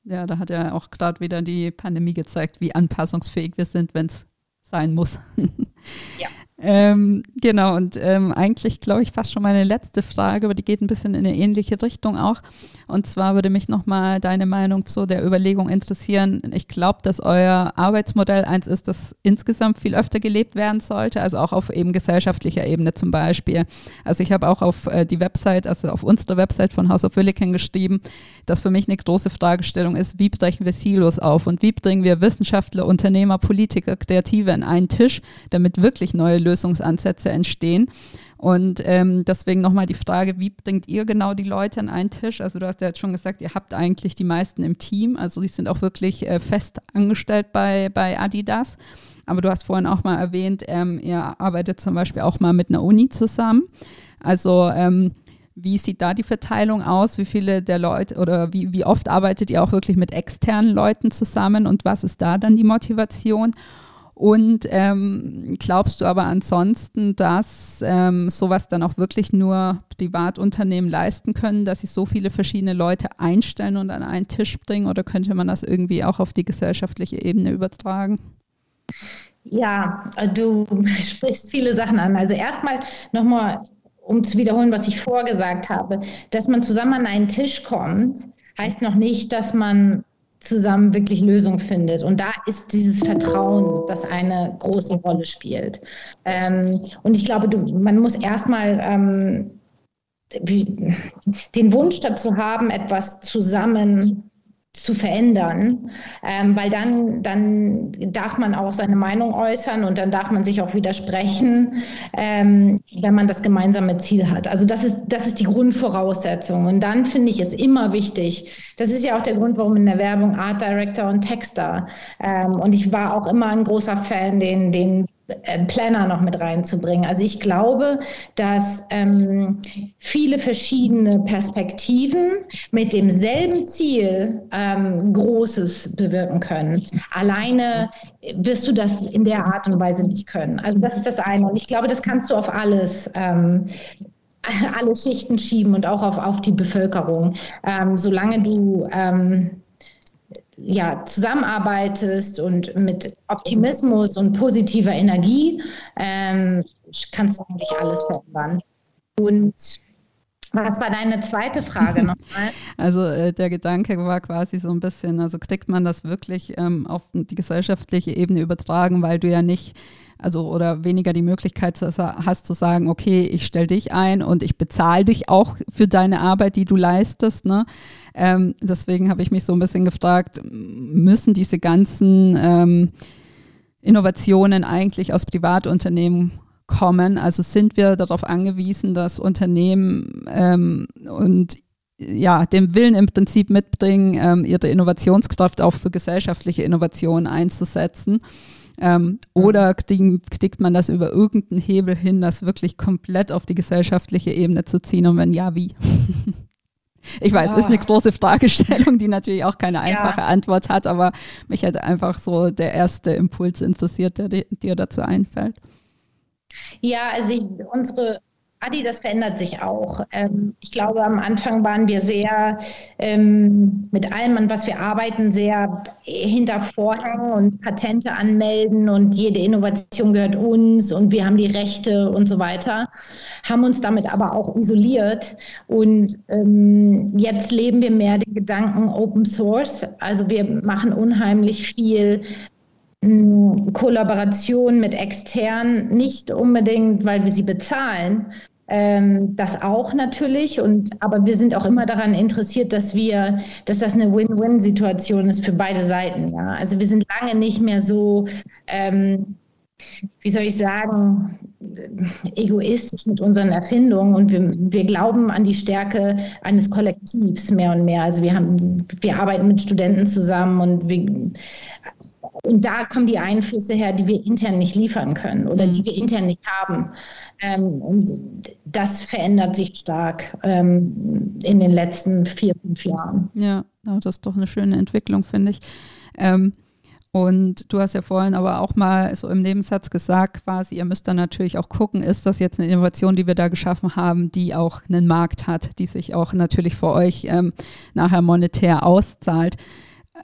Speaker 1: Ja, da hat ja auch gerade wieder die Pandemie gezeigt, wie anpassungsfähig wir sind, wenn es sein muss. ja. Ähm, genau, und ähm, eigentlich glaube ich fast schon meine letzte Frage, aber die geht ein bisschen in eine ähnliche Richtung auch. Und zwar würde mich nochmal deine Meinung zu der Überlegung interessieren. Ich glaube, dass euer Arbeitsmodell eins ist, das insgesamt viel öfter gelebt werden sollte, also auch auf eben gesellschaftlicher Ebene zum Beispiel. Also ich habe auch auf äh, die Website, also auf unsere Website von House of Williken geschrieben, dass für mich eine große Fragestellung ist, wie brechen wir Silos auf und wie bringen wir Wissenschaftler, Unternehmer, Politiker, Kreative an einen Tisch, damit wirklich neue Lösungsansätze entstehen. Und ähm, deswegen nochmal die Frage, wie bringt ihr genau die Leute an einen Tisch? Also du hast ja jetzt schon gesagt, ihr habt eigentlich die meisten im Team, also die sind auch wirklich äh, fest angestellt bei, bei Adidas. Aber du hast vorhin auch mal erwähnt, ähm, ihr arbeitet zum Beispiel auch mal mit einer Uni zusammen. Also ähm, wie sieht da die Verteilung aus? Wie viele der Leute oder wie, wie oft arbeitet ihr auch wirklich mit externen Leuten zusammen und was ist da dann die Motivation? Und ähm, glaubst du aber ansonsten, dass ähm, sowas dann auch wirklich nur Privatunternehmen leisten können, dass sie so viele verschiedene Leute einstellen und an einen Tisch bringen? Oder könnte man das irgendwie auch auf die gesellschaftliche Ebene übertragen?
Speaker 2: Ja, du sprichst viele Sachen an. Also erstmal nochmal, um zu wiederholen, was ich vorgesagt habe, dass man zusammen an einen Tisch kommt, heißt noch nicht, dass man zusammen wirklich Lösungen findet. Und da ist dieses Vertrauen, das eine große Rolle spielt. Ähm, und ich glaube, du, man muss erstmal ähm, den Wunsch dazu haben, etwas zusammen zu verändern, ähm, weil dann, dann darf man auch seine Meinung äußern und dann darf man sich auch widersprechen, ähm, wenn man das gemeinsame Ziel hat. Also das ist, das ist die Grundvoraussetzung. Und dann finde ich es immer wichtig, das ist ja auch der Grund, warum in der Werbung Art Director und Texter. Ähm, und ich war auch immer ein großer Fan, den, den Planner noch mit reinzubringen. Also ich glaube, dass ähm, viele verschiedene Perspektiven mit demselben Ziel ähm, Großes bewirken können. Alleine wirst du das in der Art und Weise nicht können. Also das ist das eine. Und ich glaube, das kannst du auf alles. Ähm, alle Schichten schieben und auch auf, auf die Bevölkerung. Ähm, solange du ähm, ja, zusammenarbeitest und mit Optimismus und positiver Energie ähm, kannst du eigentlich alles verändern. Und was war deine zweite Frage nochmal?
Speaker 1: Also äh, der Gedanke war quasi so ein bisschen, also kriegt man das wirklich ähm, auf die gesellschaftliche Ebene übertragen, weil du ja nicht also oder weniger die Möglichkeit hast zu sagen, okay, ich stelle dich ein und ich bezahle dich auch für deine Arbeit, die du leistest. Ne? Ähm, deswegen habe ich mich so ein bisschen gefragt, müssen diese ganzen ähm, Innovationen eigentlich aus Privatunternehmen kommen? Also sind wir darauf angewiesen, dass Unternehmen ähm, und ja, den Willen im Prinzip mitbringen, ähm, ihre Innovationskraft auch für gesellschaftliche Innovationen einzusetzen. Ähm, oder kriegen, kriegt man das über irgendeinen Hebel hin, das wirklich komplett auf die gesellschaftliche Ebene zu ziehen? Und wenn ja, wie? Ich weiß, oh. ist eine große Fragestellung, die natürlich auch keine einfache ja. Antwort hat, aber mich hat einfach so der erste Impuls interessiert, der dir dazu einfällt.
Speaker 2: Ja, also ich, unsere Adi, das verändert sich auch. Ähm, ich glaube, am Anfang waren wir sehr ähm, mit allem, an was wir arbeiten, sehr hinter Vorhang und Patente anmelden und jede Innovation gehört uns und wir haben die Rechte und so weiter, haben uns damit aber auch isoliert und ähm, jetzt leben wir mehr den Gedanken Open Source. Also wir machen unheimlich viel Kollaboration mit externen, nicht unbedingt, weil wir sie bezahlen, ähm, das auch natürlich. Und, aber wir sind auch immer daran interessiert, dass wir, dass das eine Win-Win-Situation ist für beide Seiten. Ja? Also wir sind lange nicht mehr so, ähm, wie soll ich sagen, egoistisch mit unseren Erfindungen und wir, wir glauben an die Stärke eines Kollektivs mehr und mehr. Also wir haben, wir arbeiten mit Studenten zusammen und wir, und da kommen die Einflüsse her, die wir intern nicht liefern können oder mhm. die wir intern nicht haben. Ähm, und das verändert sich stark ähm, in den letzten vier, fünf Jahren.
Speaker 1: Ja, das ist doch eine schöne Entwicklung, finde ich. Ähm, und du hast ja vorhin aber auch mal so im Nebensatz gesagt, quasi, ihr müsst dann natürlich auch gucken, ist das jetzt eine Innovation, die wir da geschaffen haben, die auch einen Markt hat, die sich auch natürlich für euch ähm, nachher monetär auszahlt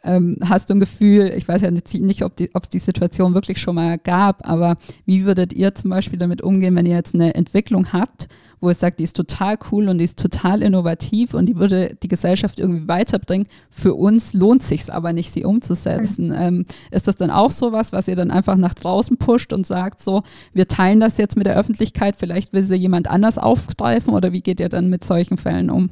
Speaker 1: ähm, hast du ein Gefühl, ich weiß ja nicht, ob es die Situation wirklich schon mal gab, aber wie würdet ihr zum Beispiel damit umgehen, wenn ihr jetzt eine Entwicklung habt, wo es sagt, die ist total cool und die ist total innovativ und die würde die Gesellschaft irgendwie weiterbringen. Für uns lohnt sich aber nicht, sie umzusetzen. Mhm. Ähm, ist das dann auch sowas, was ihr dann einfach nach draußen pusht und sagt, so, wir teilen das jetzt mit der Öffentlichkeit, vielleicht will sie jemand anders aufgreifen oder wie geht ihr dann mit solchen Fällen um?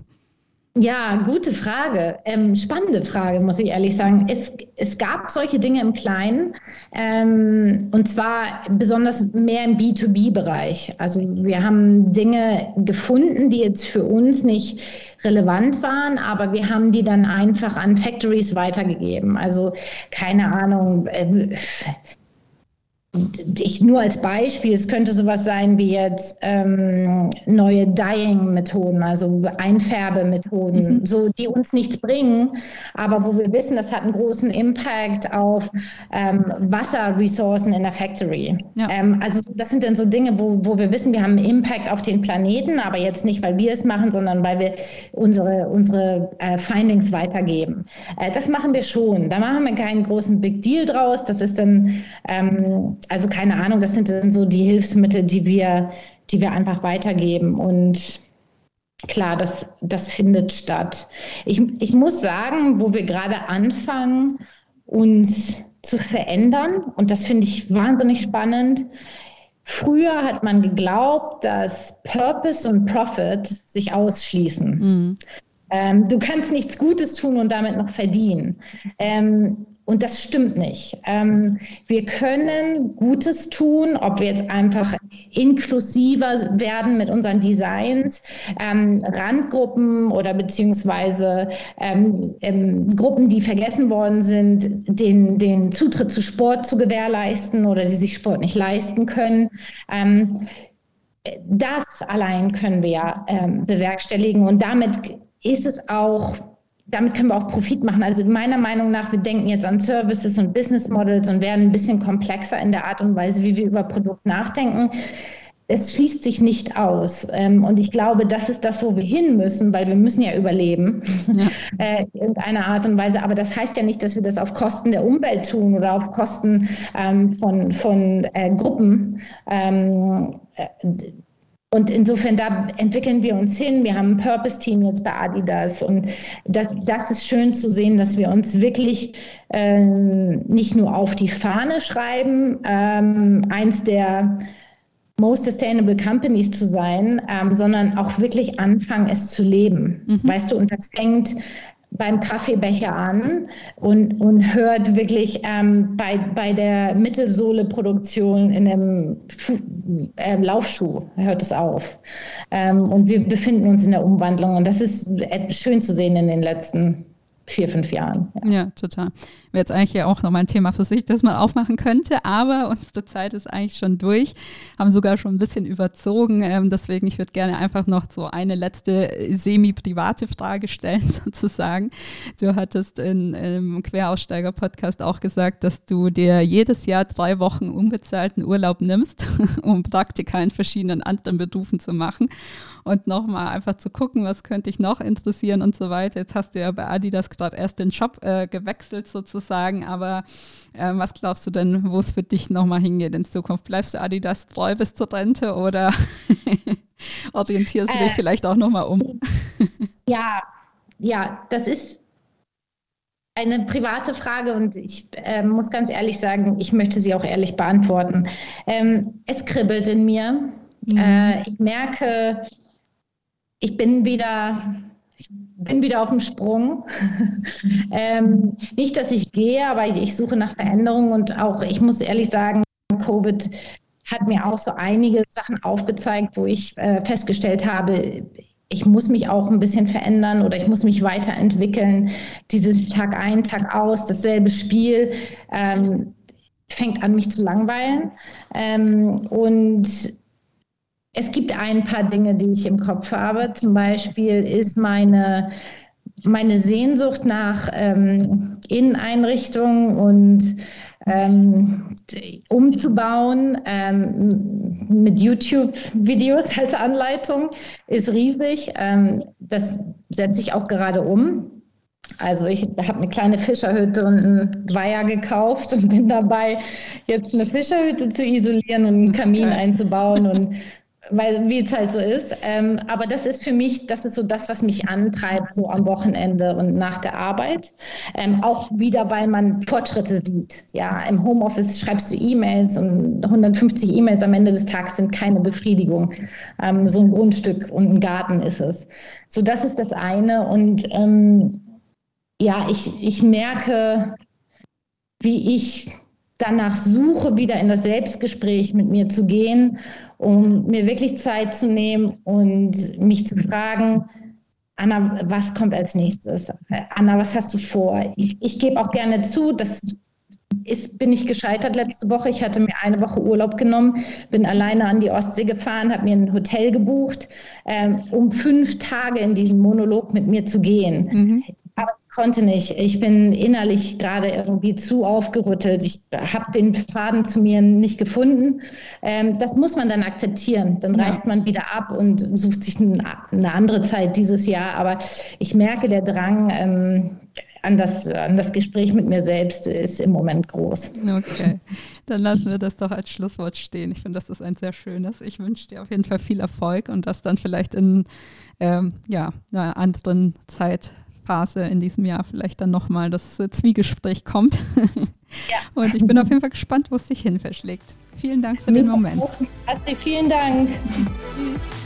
Speaker 2: Ja, gute Frage. Ähm, spannende Frage, muss ich ehrlich sagen. Es, es gab solche Dinge im Kleinen ähm, und zwar besonders mehr im B2B-Bereich. Also wir haben Dinge gefunden, die jetzt für uns nicht relevant waren, aber wir haben die dann einfach an Factories weitergegeben. Also keine Ahnung. Äh, ich nur als Beispiel, es könnte sowas sein wie jetzt ähm, neue Dyeing-Methoden, also Einfärbemethoden, mhm. so die uns nichts bringen, aber wo wir wissen, das hat einen großen Impact auf ähm, Wasserressourcen in der Factory. Ja. Ähm, also das sind dann so Dinge, wo, wo wir wissen, wir haben einen Impact auf den Planeten, aber jetzt nicht, weil wir es machen, sondern weil wir unsere, unsere äh, Findings weitergeben. Äh, das machen wir schon. Da machen wir keinen großen Big Deal draus. Das ist dann ähm, also keine Ahnung, das sind dann so die Hilfsmittel, die wir, die wir einfach weitergeben. Und klar, das, das findet statt. Ich, ich muss sagen, wo wir gerade anfangen, uns zu verändern, und das finde ich wahnsinnig spannend. Früher hat man geglaubt, dass Purpose und Profit sich ausschließen. Mhm. Ähm, du kannst nichts Gutes tun und damit noch verdienen. Ähm, und das stimmt nicht. Ähm, wir können Gutes tun, ob wir jetzt einfach inklusiver werden mit unseren Designs, ähm, Randgruppen oder beziehungsweise ähm, ähm Gruppen, die vergessen worden sind, den, den Zutritt zu Sport zu gewährleisten oder die sich Sport nicht leisten können. Ähm, das allein können wir ähm, bewerkstelligen und damit ist es auch damit können wir auch Profit machen. Also meiner Meinung nach, wir denken jetzt an Services und Business Models und werden ein bisschen komplexer in der Art und Weise, wie wir über Produkt nachdenken. Es schließt sich nicht aus. Ähm, und ich glaube, das ist das, wo wir hin müssen, weil wir müssen ja überleben ja. äh, in irgendeiner Art und Weise. Aber das heißt ja nicht, dass wir das auf Kosten der Umwelt tun oder auf Kosten ähm, von, von äh, Gruppen. Und insofern, da entwickeln wir uns hin. Wir haben ein Purpose-Team jetzt bei Adidas. Und das, das ist schön zu sehen, dass wir uns wirklich ähm, nicht nur auf die Fahne schreiben, ähm, eins der Most Sustainable Companies zu sein, ähm, sondern auch wirklich anfangen, es zu leben. Mhm. Weißt du, und das fängt beim Kaffeebecher an und, und hört wirklich ähm, bei, bei der Mittelsohleproduktion in einem Fu äh, Laufschuh hört es auf. Ähm, und wir befinden uns in der Umwandlung und das ist schön zu sehen in den letzten vier, fünf Jahren.
Speaker 1: Ja, ja total. Wäre jetzt eigentlich ja auch nochmal ein Thema für sich, das man aufmachen könnte, aber unsere Zeit ist eigentlich schon durch, haben sogar schon ein bisschen überzogen. Ähm, deswegen, ich würde gerne einfach noch so eine letzte semi-private Frage stellen, sozusagen. Du hattest in, im Queraussteiger-Podcast auch gesagt, dass du dir jedes Jahr drei Wochen unbezahlten Urlaub nimmst, um Praktika in verschiedenen anderen Berufen zu machen und nochmal einfach zu gucken, was könnte ich noch interessieren und so weiter. Jetzt hast du ja bei Adidas gerade erst den Job äh, gewechselt sozusagen, aber äh, was glaubst du denn, wo es für dich nochmal hingeht in Zukunft? Bleibst du Adidas treu bis zur Rente oder orientierst du dich äh, vielleicht auch nochmal um?
Speaker 2: ja, ja, das ist eine private Frage und ich äh, muss ganz ehrlich sagen, ich möchte sie auch ehrlich beantworten. Ähm, es kribbelt in mir. Mhm. Äh, ich merke, ich bin wieder, bin wieder auf dem Sprung. ähm, nicht, dass ich gehe, aber ich, ich suche nach Veränderungen und auch, ich muss ehrlich sagen, Covid hat mir auch so einige Sachen aufgezeigt, wo ich äh, festgestellt habe, ich muss mich auch ein bisschen verändern oder ich muss mich weiterentwickeln. Dieses Tag ein, Tag aus, dasselbe Spiel ähm, fängt an, mich zu langweilen. Ähm, und es gibt ein paar Dinge, die ich im Kopf habe. Zum Beispiel ist meine, meine Sehnsucht nach ähm, Inneneinrichtungen und ähm, umzubauen ähm, mit YouTube-Videos als Anleitung ist riesig. Ähm, das setze ich auch gerade um. Also ich habe eine kleine Fischerhütte und einen Weiher gekauft und bin dabei, jetzt eine Fischerhütte zu isolieren und einen Kamin einzubauen und weil wie es halt so ist. Ähm, aber das ist für mich, das ist so das, was mich antreibt, so am Wochenende und nach der Arbeit. Ähm, auch wieder, weil man Fortschritte sieht. Ja, im Homeoffice schreibst du E-Mails und 150 E-Mails am Ende des Tages sind keine Befriedigung. Ähm, so ein Grundstück und ein Garten ist es. So, das ist das eine. Und ähm, ja, ich, ich merke, wie ich danach suche, wieder in das Selbstgespräch mit mir zu gehen, um mir wirklich Zeit zu nehmen und mich zu fragen, Anna, was kommt als nächstes? Anna, was hast du vor? Ich, ich gebe auch gerne zu, das ist, bin ich gescheitert letzte Woche. Ich hatte mir eine Woche Urlaub genommen, bin alleine an die Ostsee gefahren, habe mir ein Hotel gebucht, ähm, um fünf Tage in diesen Monolog mit mir zu gehen. Mhm. Konnte nicht. Ich bin innerlich gerade irgendwie zu aufgerüttelt. Ich habe den Faden zu mir nicht gefunden. Ähm, das muss man dann akzeptieren. Dann ja. reist man wieder ab und sucht sich eine andere Zeit dieses Jahr. Aber ich merke, der Drang ähm, an, das, an das Gespräch mit mir selbst ist im Moment groß.
Speaker 1: Okay, dann lassen wir das doch als Schlusswort stehen. Ich finde, das ist ein sehr schönes. Ich wünsche dir auf jeden Fall viel Erfolg und das dann vielleicht in ähm, ja, einer anderen Zeit Phase in diesem Jahr vielleicht dann nochmal das äh, Zwiegespräch kommt. Ja. Und ich bin auf jeden Fall gespannt, wo es sich hin verschlägt. Vielen Dank für den Moment.
Speaker 2: Herzlich vielen Dank.